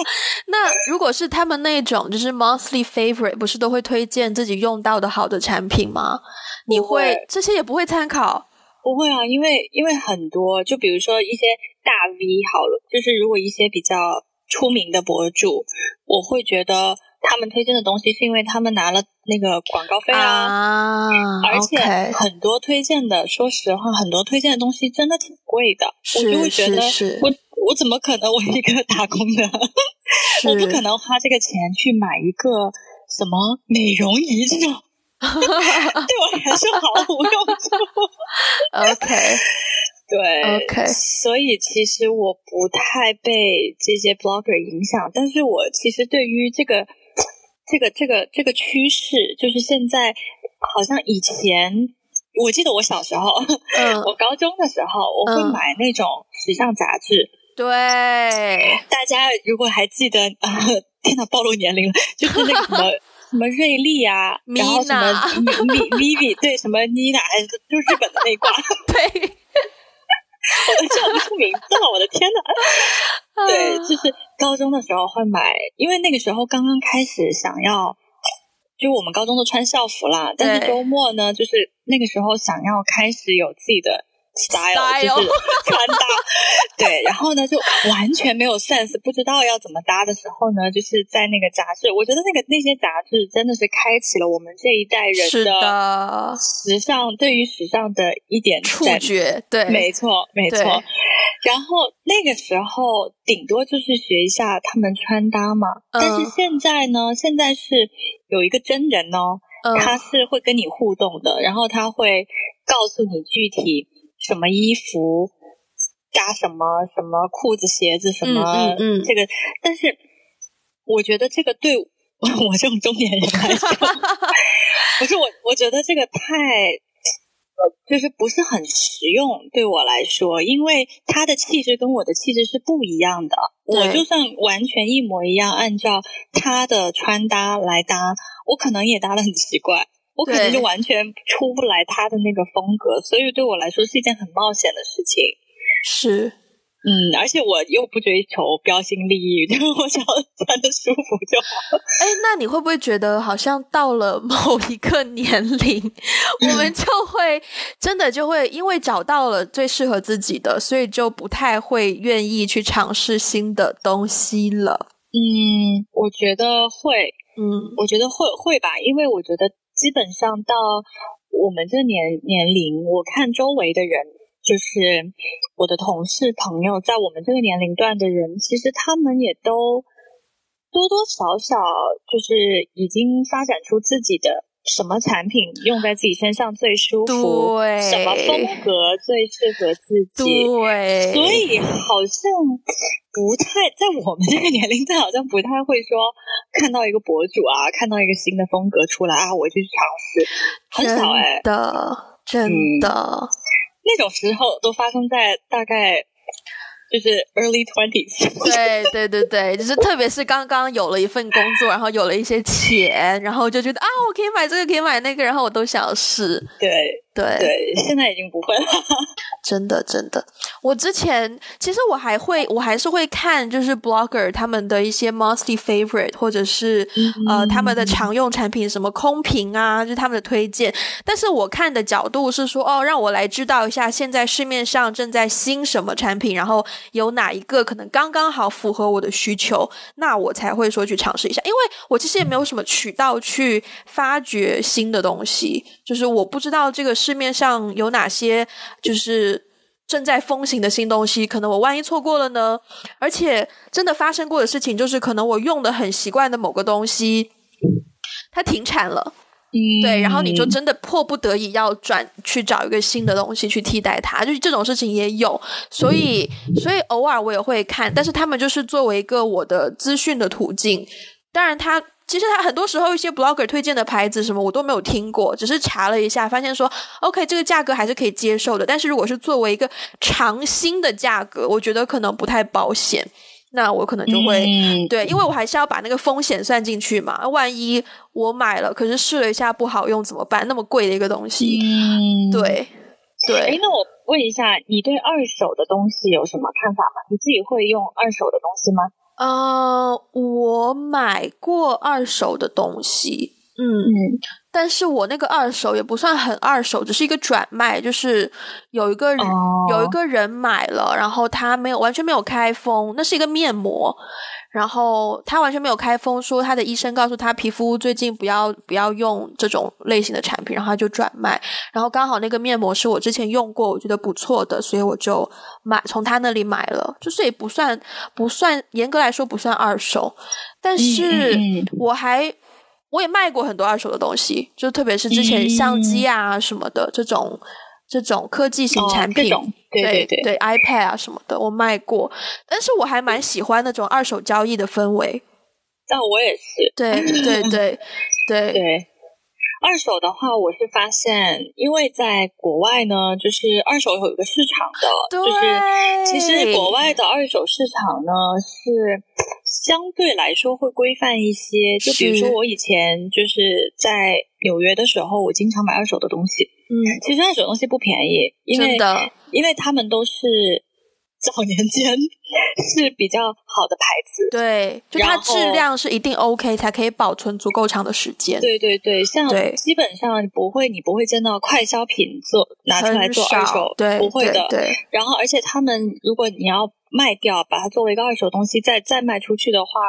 那如果是他们那种，就是 monthly favorite，不是都会推荐自己用到的好的产品吗？你会这些也不会参考？不会啊，因为因为很多，就比如说一些大 V 好了，就是如果一些比较出名的博主，我会觉得他们推荐的东西是因为他们拿了那个广告费啊，而且很多推荐的，说实话，很多推荐的东西真的挺贵的，我就会觉得我我怎么可能我一个打工的，我不可能花这个钱去买一个什么美容仪这种。对我来说毫无用处。OK，对，OK，所以其实我不太被这些 blogger 影响，但是我其实对于这个、这个、这个、这个趋势，就是现在好像以前，我记得我小时候，嗯，我高中的时候，我会买那种时尚杂志。对，大家如果还记得，天哪，暴露年龄了，就是那个什么。什么瑞丽啊，然后什么咪咪咪咪，对，什么妮娜，就是日本的那挂。对，我 都叫不出名字了，我的天呐。对，就是高中的时候会买，因为那个时候刚刚开始想要，就我们高中都穿校服啦。但是周末呢，就是那个时候想要开始有自己的 style，就是穿搭。对，然后呢，就完全没有 sense，不知道要怎么搭的时候呢，就是在那个杂志，我觉得那个那些杂志真的是开启了我们这一代人的时尚，对于时尚的一点触觉。对，没错，没错。然后那个时候顶多就是学一下他们穿搭嘛，但是现在呢，现在是有一个真人哦。他是会跟你互动的，然后他会告诉你具体什么衣服加什么什么裤子鞋子什么嗯嗯这个，但是我觉得这个对我 这种中年人来说，不是我，我觉得这个太。就是不是很实用对我来说，因为他的气质跟我的气质是不一样的。我就算完全一模一样，按照他的穿搭来搭，我可能也搭的很奇怪，我可能就完全出不来他的那个风格。所以对我来说是一件很冒险的事情。是。嗯，而且我又不追求标新立异，就我想穿的舒服就好。哎，那你会不会觉得好像到了某一个年龄，我们就会真的就会因为找到了最适合自己的，所以就不太会愿意去尝试新的东西了？嗯，我觉得会，嗯，我觉得会会吧，因为我觉得基本上到我们这年年龄，我看周围的人。就是我的同事朋友，在我们这个年龄段的人，其实他们也都多多少少就是已经发展出自己的什么产品用在自己身上最舒服，对，什么风格最适合自己，对，所以好像不太在我们这个年龄段，好像不太会说看到一个博主啊，看到一个新的风格出来啊，我就去尝试，很少哎，的，真的。那种时候都发生在大概就是 early twenties。对对对对，就是特别是刚刚有了一份工作，然后有了一些钱，然后就觉得啊，我可以买这个，可以买那个，然后我都想要试。对。对对，现在已经不会了。真的真的，我之前其实我还会，我还是会看，就是 blogger 他们的一些 monthly favorite，或者是呃他们的常用产品，什么空瓶啊，就是他们的推荐。但是我看的角度是说，哦，让我来知道一下现在市面上正在新什么产品，然后有哪一个可能刚刚好符合我的需求，那我才会说去尝试一下。因为我其实也没有什么渠道去发掘新的东西，就是我不知道这个是。市面上有哪些就是正在风行的新东西？可能我万一错过了呢？而且真的发生过的事情就是，可能我用的很习惯的某个东西，它停产了，对，然后你就真的迫不得已要转去找一个新的东西去替代它，就是这种事情也有。所以，所以偶尔我也会看，但是他们就是作为一个我的资讯的途径。当然，它。其实他很多时候一些 blogger 推荐的牌子什么我都没有听过，只是查了一下，发现说 OK 这个价格还是可以接受的。但是如果是作为一个长新的价格，我觉得可能不太保险。那我可能就会对，因为我还是要把那个风险算进去嘛。万一我买了，可是试了一下不好用怎么办？那么贵的一个东西，对对。哎，那我问一下，你对二手的东西有什么看法吗？你自己会用二手的东西吗？呃，我买过二手的东西，嗯，但是我那个二手也不算很二手，只是一个转卖，就是有一个人有一个人买了，然后他没有完全没有开封，那是一个面膜。然后他完全没有开封，说他的医生告诉他皮肤最近不要不要用这种类型的产品，然后他就转卖。然后刚好那个面膜是我之前用过，我觉得不错的，所以我就买从他那里买了。就是也不算不算严格来说不算二手，但是我还我也卖过很多二手的东西，就特别是之前相机啊什么的这种。这种科技型产品，对对对对，iPad 啊什么的，我卖过，但是我还蛮喜欢那种二手交易的氛围。但我也是，对对对 对对。二手的话，我是发现，因为在国外呢，就是二手有一个市场的，就是其实国外的二手市场呢是相对来说会规范一些。就比如说我以前就是在纽约的时候，我经常买二手的东西。嗯，其实二手东西不便宜，因为因为他们都是早年间是比较好的牌子。对，就它质量是一定 OK 才可以保存足够长的时间。对对对，像基本上不会，你不会见到快消品做拿出来做二手，对，不会的。对，然后而且他们如果你要卖掉，把它作为一个二手东西再再卖出去的话。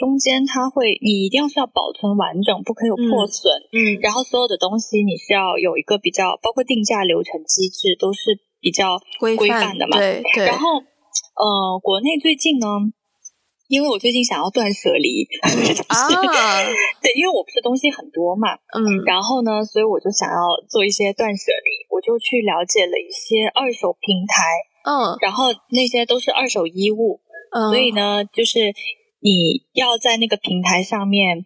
中间它会，你一定要是要保存完整，不可以有破损。嗯，然后所有的东西你是要有一个比较，包括定价流程机制都是比较规范的嘛。对对。然后，呃，国内最近呢，因为我最近想要断舍离 啊，对，因为我不是东西很多嘛，嗯，然后呢，所以我就想要做一些断舍离，我就去了解了一些二手平台，嗯，然后那些都是二手衣物，嗯，所以呢，就是。你要在那个平台上面，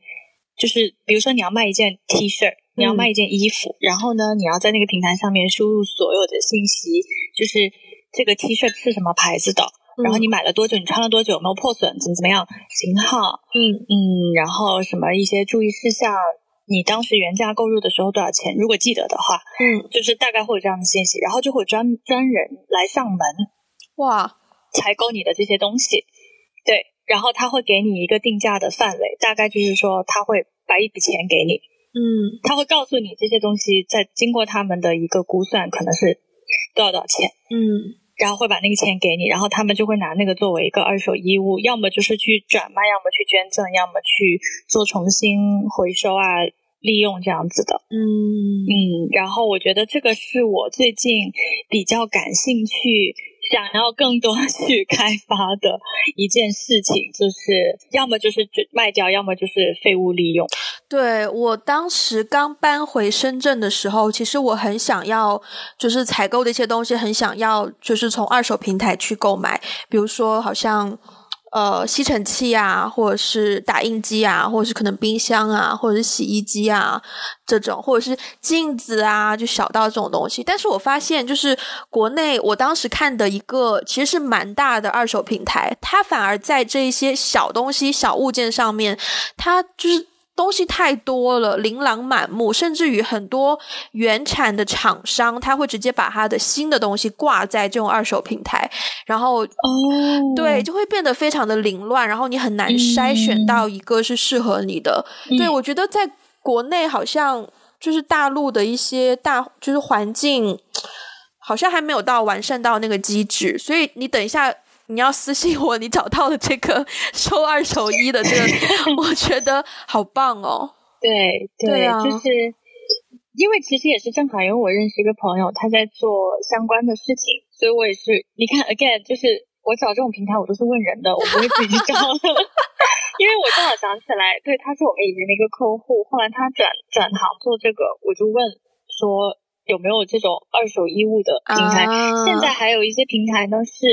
就是比如说你要卖一件 T 恤，你要卖一件衣服，然后呢，你要在那个平台上面输入所有的信息，就是这个 T 恤是什么牌子的，然后你买了多久，你穿了多久，有没有破损，怎么怎么样，型号，嗯。嗯，然后什么一些注意事项，你当时原价购入的时候多少钱，如果记得的话，嗯，就是大概会有这样的信息，然后就会专专人来上门，哇，采购你的这些东西，对。然后他会给你一个定价的范围，大概就是说他会把一笔钱给你，嗯，他会告诉你这些东西在经过他们的一个估算可能是多少多少钱，嗯，然后会把那个钱给你，然后他们就会拿那个作为一个二手衣物，要么就是去转卖，要么去捐赠，要么去做重新回收啊。利用这样子的，嗯嗯，然后我觉得这个是我最近比较感兴趣、想要更多去开发的一件事情，就是要么就是卖掉，要么就是废物利用。对我当时刚搬回深圳的时候，其实我很想要，就是采购的一些东西，很想要就是从二手平台去购买，比如说好像。呃，吸尘器啊，或者是打印机啊，或者是可能冰箱啊，或者是洗衣机啊，这种，或者是镜子啊，就小到这种东西。但是我发现，就是国内我当时看的一个其实是蛮大的二手平台，它反而在这一些小东西、小物件上面，它就是。东西太多了，琳琅满目，甚至于很多原产的厂商，他会直接把他的新的东西挂在这种二手平台，然后哦，对，就会变得非常的凌乱，然后你很难筛选到一个是适合你的。对我觉得在国内好像就是大陆的一些大就是环境，好像还没有到完善到那个机制，所以你等一下。你要私信我，你找到了这个收二手衣的这个，我觉得好棒哦。对对，就是因为其实也是正好，因为我认识一个朋友，他在做相关的事情，所以我也是。你看，again，就是我找这种平台，我都是问人的，我不会自己去找的。因为我正好想起来，对，他是我们以前的一个客户，后来他转转行做这个，我就问说。有没有这种二手衣物的平台？现在还有一些平台呢，是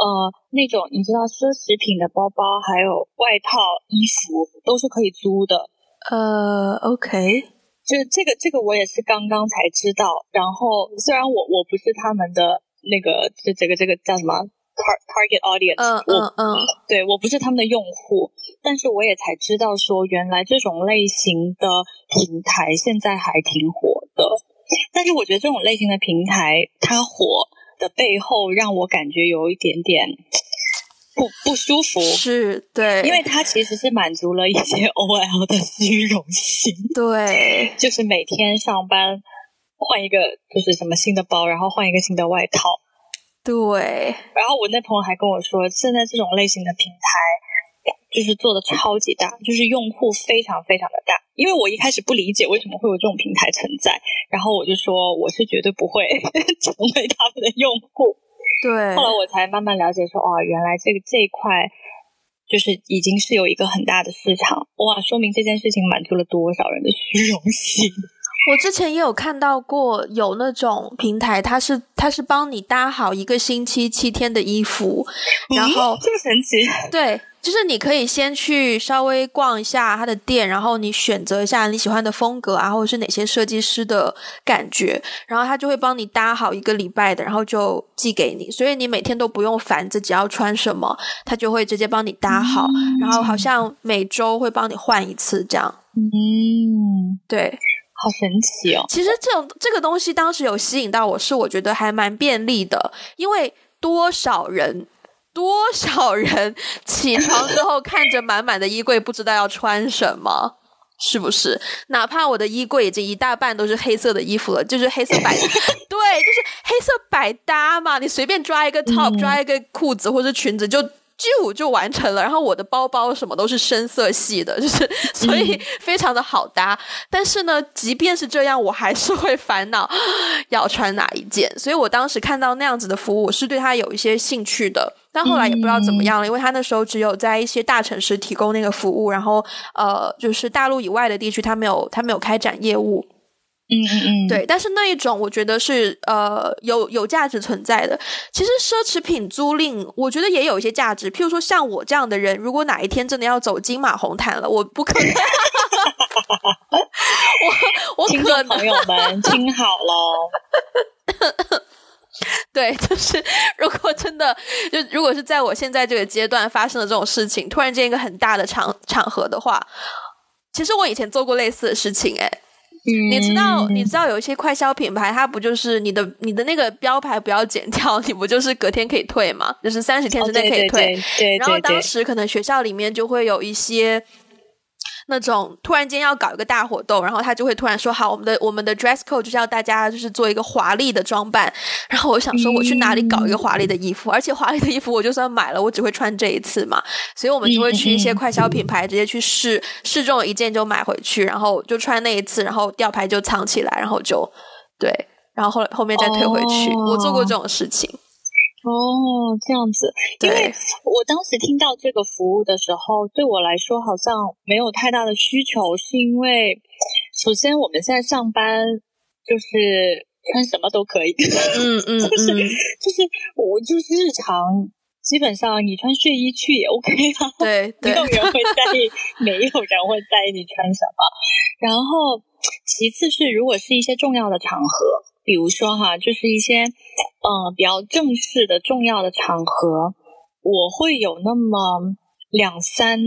呃那种你知道奢侈品的包包，还有外套、衣服都是可以租的。呃，OK，就是这个这个我也是刚刚才知道。然后虽然我我不是他们的那个这这个这个叫什么 target audience，嗯嗯嗯，对我不是他们的用户，但是我也才知道说原来这种类型的平台现在还挺火的。但是我觉得这种类型的平台，它火的背后让我感觉有一点点不不舒服。是对，因为它其实是满足了一些 OL 的虚荣心。对，就是每天上班换一个，就是什么新的包，然后换一个新的外套。对。然后我那朋友还跟我说，现在这种类型的平台。就是做的超级大，就是用户非常非常的大。因为我一开始不理解为什么会有这种平台存在，然后我就说我是绝对不会 成为他们的用户。对，后来我才慢慢了解说，哦，原来这个这一块就是已经是有一个很大的市场。哇，说明这件事情满足了多少人的虚荣心。我之前也有看到过有那种平台，它是它是帮你搭好一个星期七天的衣服，然后这么神奇？对。就是你可以先去稍微逛一下他的店，然后你选择一下你喜欢的风格啊，或者是哪些设计师的感觉，然后他就会帮你搭好一个礼拜的，然后就寄给你，所以你每天都不用烦自己要穿什么，他就会直接帮你搭好，然后好像每周会帮你换一次这样。嗯，对，好神奇哦。其实这种这个东西当时有吸引到我，是我觉得还蛮便利的，因为。多少人？多少人起床之后看着满满的衣柜，不知道要穿什么，是不是？哪怕我的衣柜已经一大半都是黑色的衣服了，就是黑色百，对，就是黑色百搭嘛，你随便抓一个 top，抓一个裤子或者裙子就。就就完成了，然后我的包包什么都是深色系的，就是 所以非常的好搭。但是呢，即便是这样，我还是会烦恼要穿哪一件。所以我当时看到那样子的服务，我是对他有一些兴趣的。但后来也不知道怎么样了，因为他那时候只有在一些大城市提供那个服务，然后呃，就是大陆以外的地区，他没有他没有开展业务。嗯嗯嗯，对，但是那一种我觉得是呃有有价值存在的。其实奢侈品租赁，我觉得也有一些价值。譬如说像我这样的人，如果哪一天真的要走金马红毯了，我不可能。我我可能朋友们听好喽。对，就是如果真的就如果是在我现在这个阶段发生了这种事情，突然间一个很大的场场合的话，其实我以前做过类似的事情，哎。你知道，你知道有一些快消品牌，它不就是你的你的那个标牌不要剪掉，你不就是隔天可以退吗？就是三十天之内可以退。对，然后当时可能学校里面就会有一些。那种突然间要搞一个大活动，然后他就会突然说：“好，我们的我们的 dress code 就是要大家就是做一个华丽的装扮。”然后我想说，我去哪里搞一个华丽的衣服？而且华丽的衣服我就算买了，我只会穿这一次嘛。所以我们就会去一些快消品牌，直接去试试中一件就买回去，然后就穿那一次，然后吊牌就藏起来，然后就对，然后后来后面再退回去。我做过这种事情。哦，这样子，因为我当时听到这个服务的时候，对我来说好像没有太大的需求，是因为首先我们现在上班就是穿什么都可以，嗯 嗯，就是就是我就是日常基本上你穿睡衣去也 OK 啊，对，没有人会在意，没有人会在意你穿什么。然后其次是如果是一些重要的场合。比如说哈，就是一些嗯比较正式的重要的场合，我会有那么两三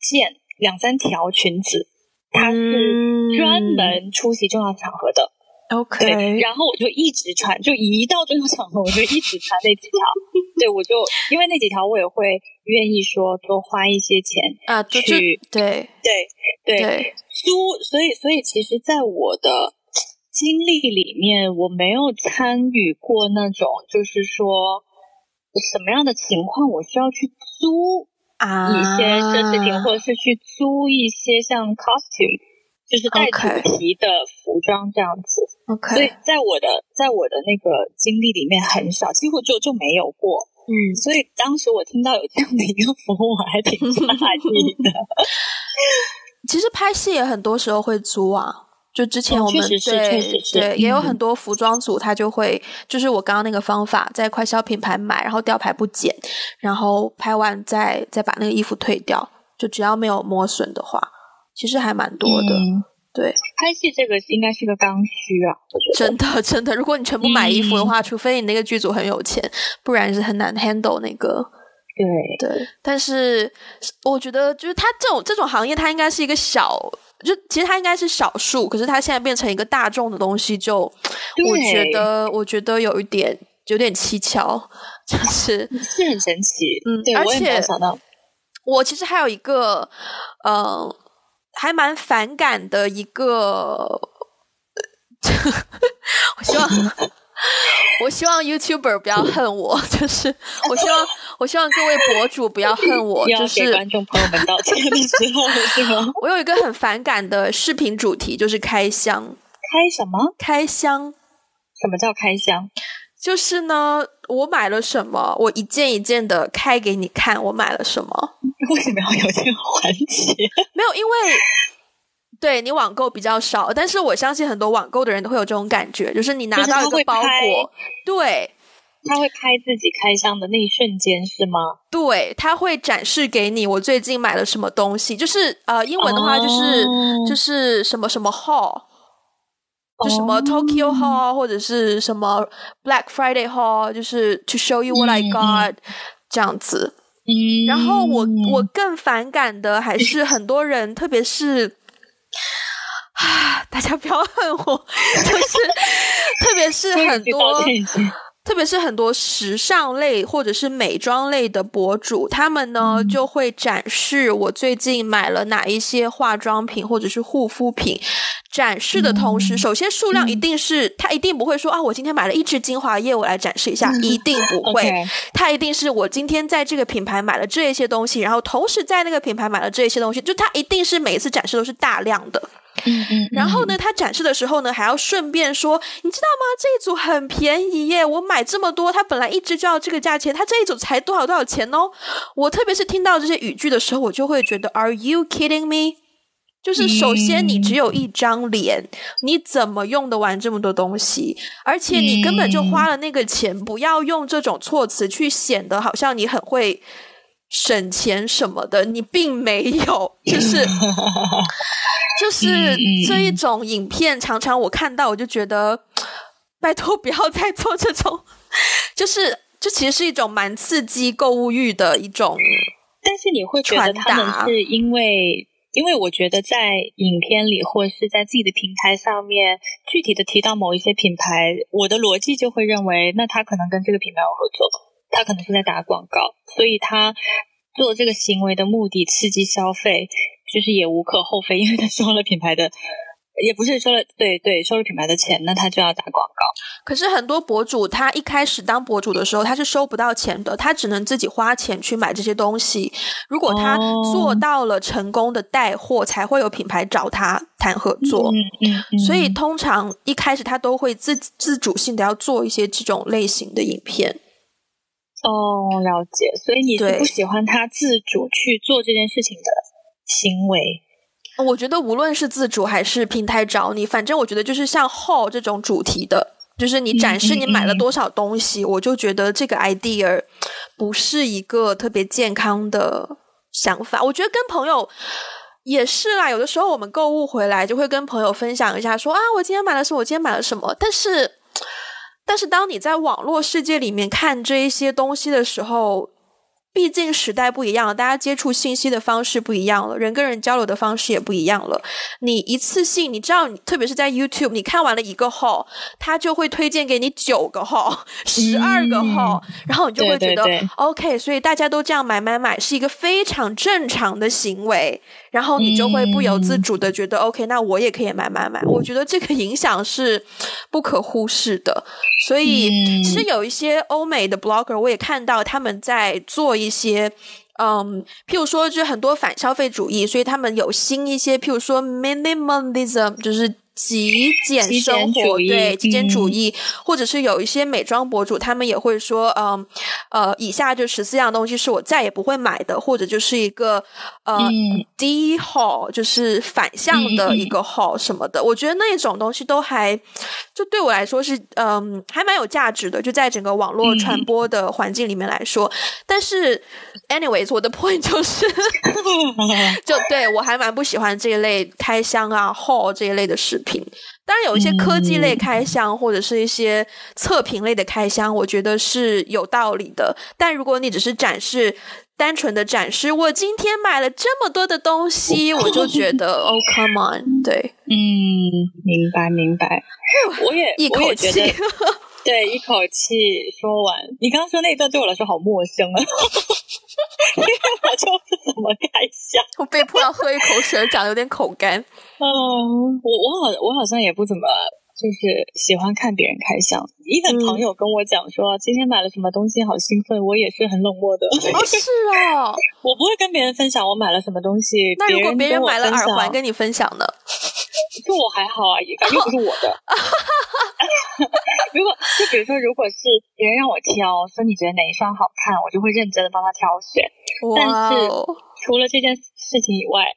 件、两三条裙子，它是专门出席重要场合的。OK，对，然后我就一直穿，就一到重要场合我就一直穿那几条。对，我就因为那几条我也会愿意说多花一些钱啊去对对对租，所以所以其实，在我的。经历里面，我没有参与过那种，就是说什么样的情况，我需要去租啊一些奢侈品，或者是去租一些像 costume，就是带主题的服装这样子。OK，所以在我的在我的那个经历里面很少，几乎就就没有过。嗯，所以当时我听到有这样的一个服务，我还挺诧异的。其实拍戏也很多时候会租啊。就之前我们对对也有很多服装组，他就会就是我刚刚那个方法，在快消品牌买，然后吊牌不剪，然后拍完再再把那个衣服退掉，就只要没有磨损的话，其实还蛮多的。对，拍戏这个应该是个刚需啊，我觉得真的真的，如果你全部买衣服的话，除非你那个剧组很有钱，不然是很难 handle 那个。对对，但是我觉得就是它这种这种行业，它应该是一个小。就其实它应该是少数，可是它现在变成一个大众的东西，就我觉得我觉得有一点有点蹊跷，就是是很神奇，嗯，对，我也没有想到。我其实还有一个，嗯，还蛮反感的一个，我希望。我希望 YouTuber 不要恨我，就是我希望我希望各位博主不要恨我，就是观众朋友们道歉的时候是吗？我有一个很反感的视频主题，就是开箱。开什么？开箱？什么叫开箱？就是呢，我买了什么，我一件一件的开给你看，我买了什么。为什么要有这个环节？没有，因为。对你网购比较少，但是我相信很多网购的人都会有这种感觉，就是你拿到一个包裹，对，他会拍自己开箱的那一瞬间是吗？对，他会展示给你我最近买了什么东西，就是呃，英文的话就是就是什么什么 haul，就什么 Tokyo haul 或者是什么 Black Friday haul，就是 to show you what I got 这样子。嗯，然后我我更反感的还是很多人，特别是。啊！大家不要 恨我，就是特别是很多，特别是很多时尚类或者是美妆类的博主，他们呢就会展示我最近买了哪一些化妆品或者是护肤品。展示的同时，首先数量一定是他一定不会说啊，我今天买了一支精华液，我来展示一下，一定不会。他一定是我今天在这个品牌买了这一些东西，然后同时在那个品牌买了这一些东西，就他一定是每一次展示都是大量的。嗯嗯。然后呢，他展示的时候呢，还要顺便说，你知道吗？这一组很便宜耶，我买这么多，它本来一支就要这个价钱，它这一组才多少多少钱哦。我特别是听到这些语句的时候，我就会觉得，Are you kidding me？就是首先，你只有一张脸，你怎么用得完这么多东西？而且你根本就花了那个钱，不要用这种措辞去显得好像你很会省钱什么的，你并没有。就是 就是这一种影片，常常我看到我就觉得，拜托不要再做这种，就是这其实是一种蛮刺激购物欲的一种。但是你会觉得他们是因为？因为我觉得在影片里或是在自己的平台上面，具体的提到某一些品牌，我的逻辑就会认为，那他可能跟这个品牌有合作，他可能是在打广告，所以他做这个行为的目的刺激消费，就是也无可厚非，因为他收了品牌的。也不是收了，对对，收了品牌的钱，那他就要打广告。可是很多博主，他一开始当博主的时候，他是收不到钱的，他只能自己花钱去买这些东西。如果他做到了成功的带货，才会有品牌找他谈合作。嗯嗯。所以通常一开始他都会自自主性的要做一些这种类型的影片。哦，了解。所以你是不喜欢他自主去做这件事情的行为？我觉得无论是自主还是平台找你，反正我觉得就是像 haul 这种主题的，就是你展示你买了多少东西，我就觉得这个 idea 不是一个特别健康的想法。我觉得跟朋友也是啦，有的时候我们购物回来就会跟朋友分享一下，说啊，我今天买了什么，我今天买了什么。但是，但是当你在网络世界里面看这一些东西的时候。毕竟时代不一样了，大家接触信息的方式不一样了，人跟人交流的方式也不一样了。你一次性，你知道，特别是在 YouTube，你看完了一个号，他就会推荐给你九个号、十二个号，然后你就会觉得 OK。所以大家都这样买买买是一个非常正常的行为，然后你就会不由自主的觉得 OK，那我也可以买买买。我觉得这个影响是不可忽视的。所以其实有一些欧美的 Blogger，我也看到他们在做。一些，嗯，譬如说，就很多反消费主义，所以他们有新一些，譬如说 minimalism，就是。极简生活，对极简主义，或者是有一些美妆博主，他们也会说，嗯，呃，以下这十四样东西是我再也不会买的，或者就是一个呃低 haul，就是反向的一个 haul 什么的。我觉得那一种东西都还，就对我来说是，嗯，还蛮有价值的，就在整个网络传播的环境里面来说。但是，anyways，我的 point 就是，就对我还蛮不喜欢这一类开箱啊 haul 这一类的视频。当然有一些科技类开箱或者是一些测评类的开箱，我觉得是有道理的。但如果你只是展示，单纯的展示，我今天买了这么多的东西，我就觉得，Oh come on，对，嗯，明白明白，我也一口气。对，一口气说完。你刚刚说那一段对我来说好陌生啊，因为我就不怎么开箱，我被迫要喝一口水，讲的有点口干。嗯，我我好我好像也不怎么就是喜欢看别人开箱。一等朋友跟我讲说今天买了什么东西，好兴奋，我也是很冷漠的。哦，是啊，我不会跟别人分享我买了什么东西。那如果别人买了耳环跟你分享呢？就我还好啊，也又不是我的。如果就比如说，如果是别人让我挑，说你觉得哪一双好看，我就会认真的帮他挑选。但是除了这件事情以外，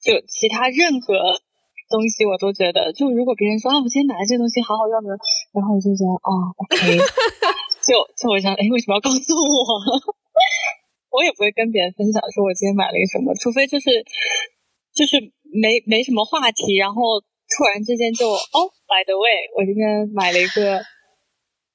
就其他任何东西我都觉得，就如果别人说啊，我今天买了这东西好好用的，然后我就觉得哦，OK，就就我想，哎，为什么要告诉我？我也不会跟别人分享说我今天买了一个什么，除非就是就是没没什么话题，然后。突然之间就哦，by the way，我今天买了一个，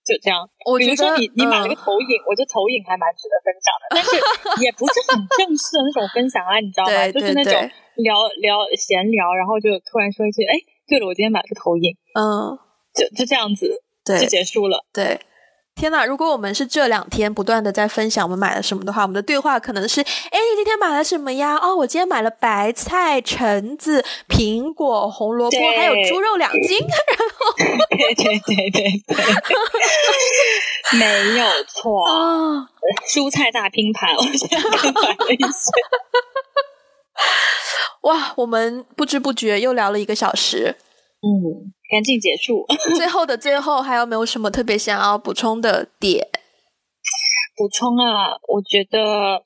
就这样。比如说你你买了个投影，我觉得投影还蛮值得分享的，但是 也不是很正式的那种分享啊，你知道吗？就是那种聊聊闲聊，然后就突然说一句，哎，对了，我今天买了个投影，嗯，就就这样子，就结束了。对，天哪！如果我们是这两天不断的在分享我们买了什么的话，我们的对话可能是：哎，你今天买了什么呀？哦，我今天买了白菜、橙子、苹果、红萝卜，还有猪肉两斤。然后，对对对对对，没有错啊！蔬菜大拼盘，我现在买了一些。哇，我们不知不觉又聊了一个小时。嗯，赶紧结束。最后的最后，还有没有什么特别想要补充的点？补充啊，我觉得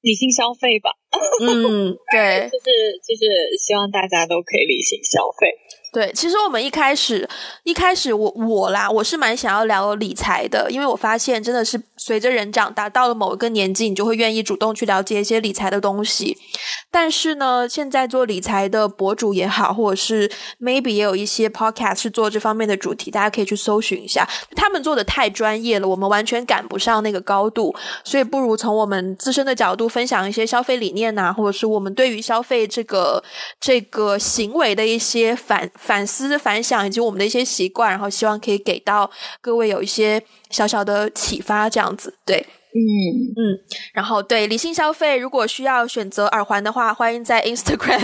理性消费吧。嗯，对，就是就是希望大家都可以理性消费。对，其实我们一开始一开始我我啦，我是蛮想要聊理财的，因为我发现真的是随着人长大，到了某一个年纪，你就会愿意主动去了解一些理财的东西。但是呢，现在做理财的博主也好，或者是 maybe 也有一些 podcast 是做这方面的主题，大家可以去搜寻一下。他们做的太专业了，我们完全赶不上那个高度，所以不如从我们自身的角度分享一些消费理念呐，或者是我们对于消费这个这个行为的一些反。反思、反响以及我们的一些习惯，然后希望可以给到各位有一些小小的启发，这样子对，嗯嗯，然后对理性消费，如果需要选择耳环的话，欢迎在 Instagram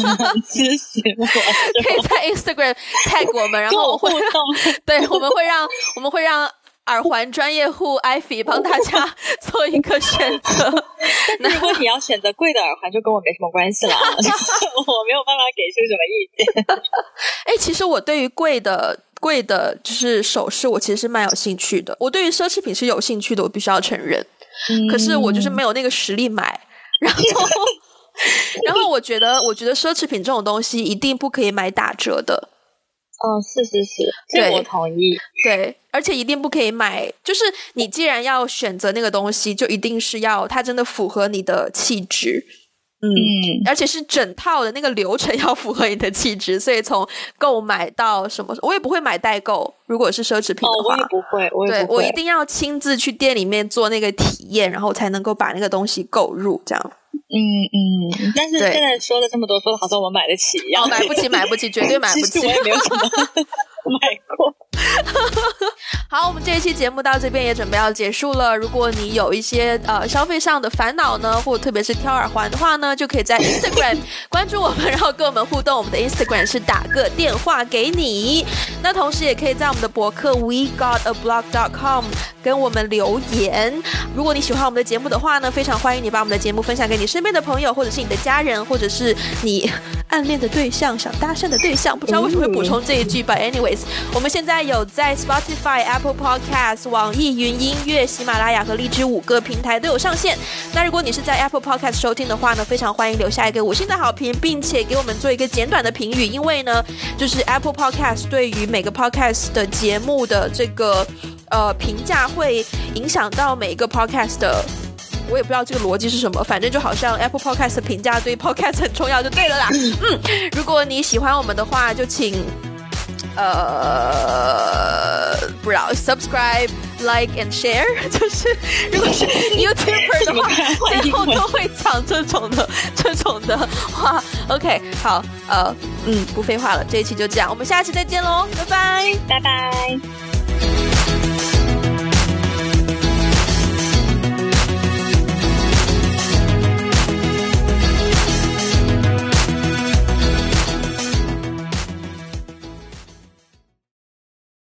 支持我，可以在 Instagram tag 我们，然后我会 对，我们会让我们会让。耳环专业户 Ivy 帮大家做一个选择。那如果你要选择贵的耳环，就跟我没什么关系了。我没有办法给出什么意见。哎，其实我对于贵的贵的就是首饰，我其实是蛮有兴趣的。我对于奢侈品是有兴趣的，我必须要承认。可是我就是没有那个实力买。然后，然后我觉得，我觉得奢侈品这种东西一定不可以买打折的。哦，是是是，这我同意。对，而且一定不可以买，就是你既然要选择那个东西，就一定是要它真的符合你的气质。嗯，而且是整套的那个流程要符合你的气质，所以从购买到什么，我也不会买代购。如果是奢侈品的话，我也不会，我对我一定要亲自去店里面做那个体验，然后才能够把那个东西购入，这样。嗯嗯，但是现在说了这么多，说的好像我买得起一样，买不起，买不起，绝对买不 起。我也没有什么买过。好，我们这一期节目到这边也准备要结束了。如果你有一些呃消费上的烦恼呢，或特别是挑耳环的话呢，就可以在 Instagram 关注我们，然后跟我们互动。我们的 Instagram 是打个电话给你。那同时也可以在我们的博客 We Got a blog dot com 跟我们留言。如果你喜欢我们的节目的话呢，非常欢迎你把我们的节目分享给你身边的朋友，或者是你的家人，或者是你暗恋的对象、想搭讪的对象。不知道为什么会补充这一句，But 我们现在有在 Spotify、Apple Podcast、网易云音乐、喜马拉雅和荔枝五个平台都有上线。那如果你是在 Apple Podcast 收听的话呢，非常欢迎留下一个五星的好评，并且给我们做一个简短的评语，因为呢，就是 Apple Podcast 对于每个 Podcast 的节目的这个呃评价会影响到每一个 Podcast 的。我也不知道这个逻辑是什么，反正就好像 Apple Podcast 的评价对 Podcast 很重要，就对了啦。嗯，如果你喜欢我们的话，就请。呃，不知道，subscribe, like and share，就是如果是 YouTuber 的话，最后都会讲这种的这种的话。OK，好，呃，嗯，不废话了，这一期就这样，我们下期再见喽，拜拜，拜拜。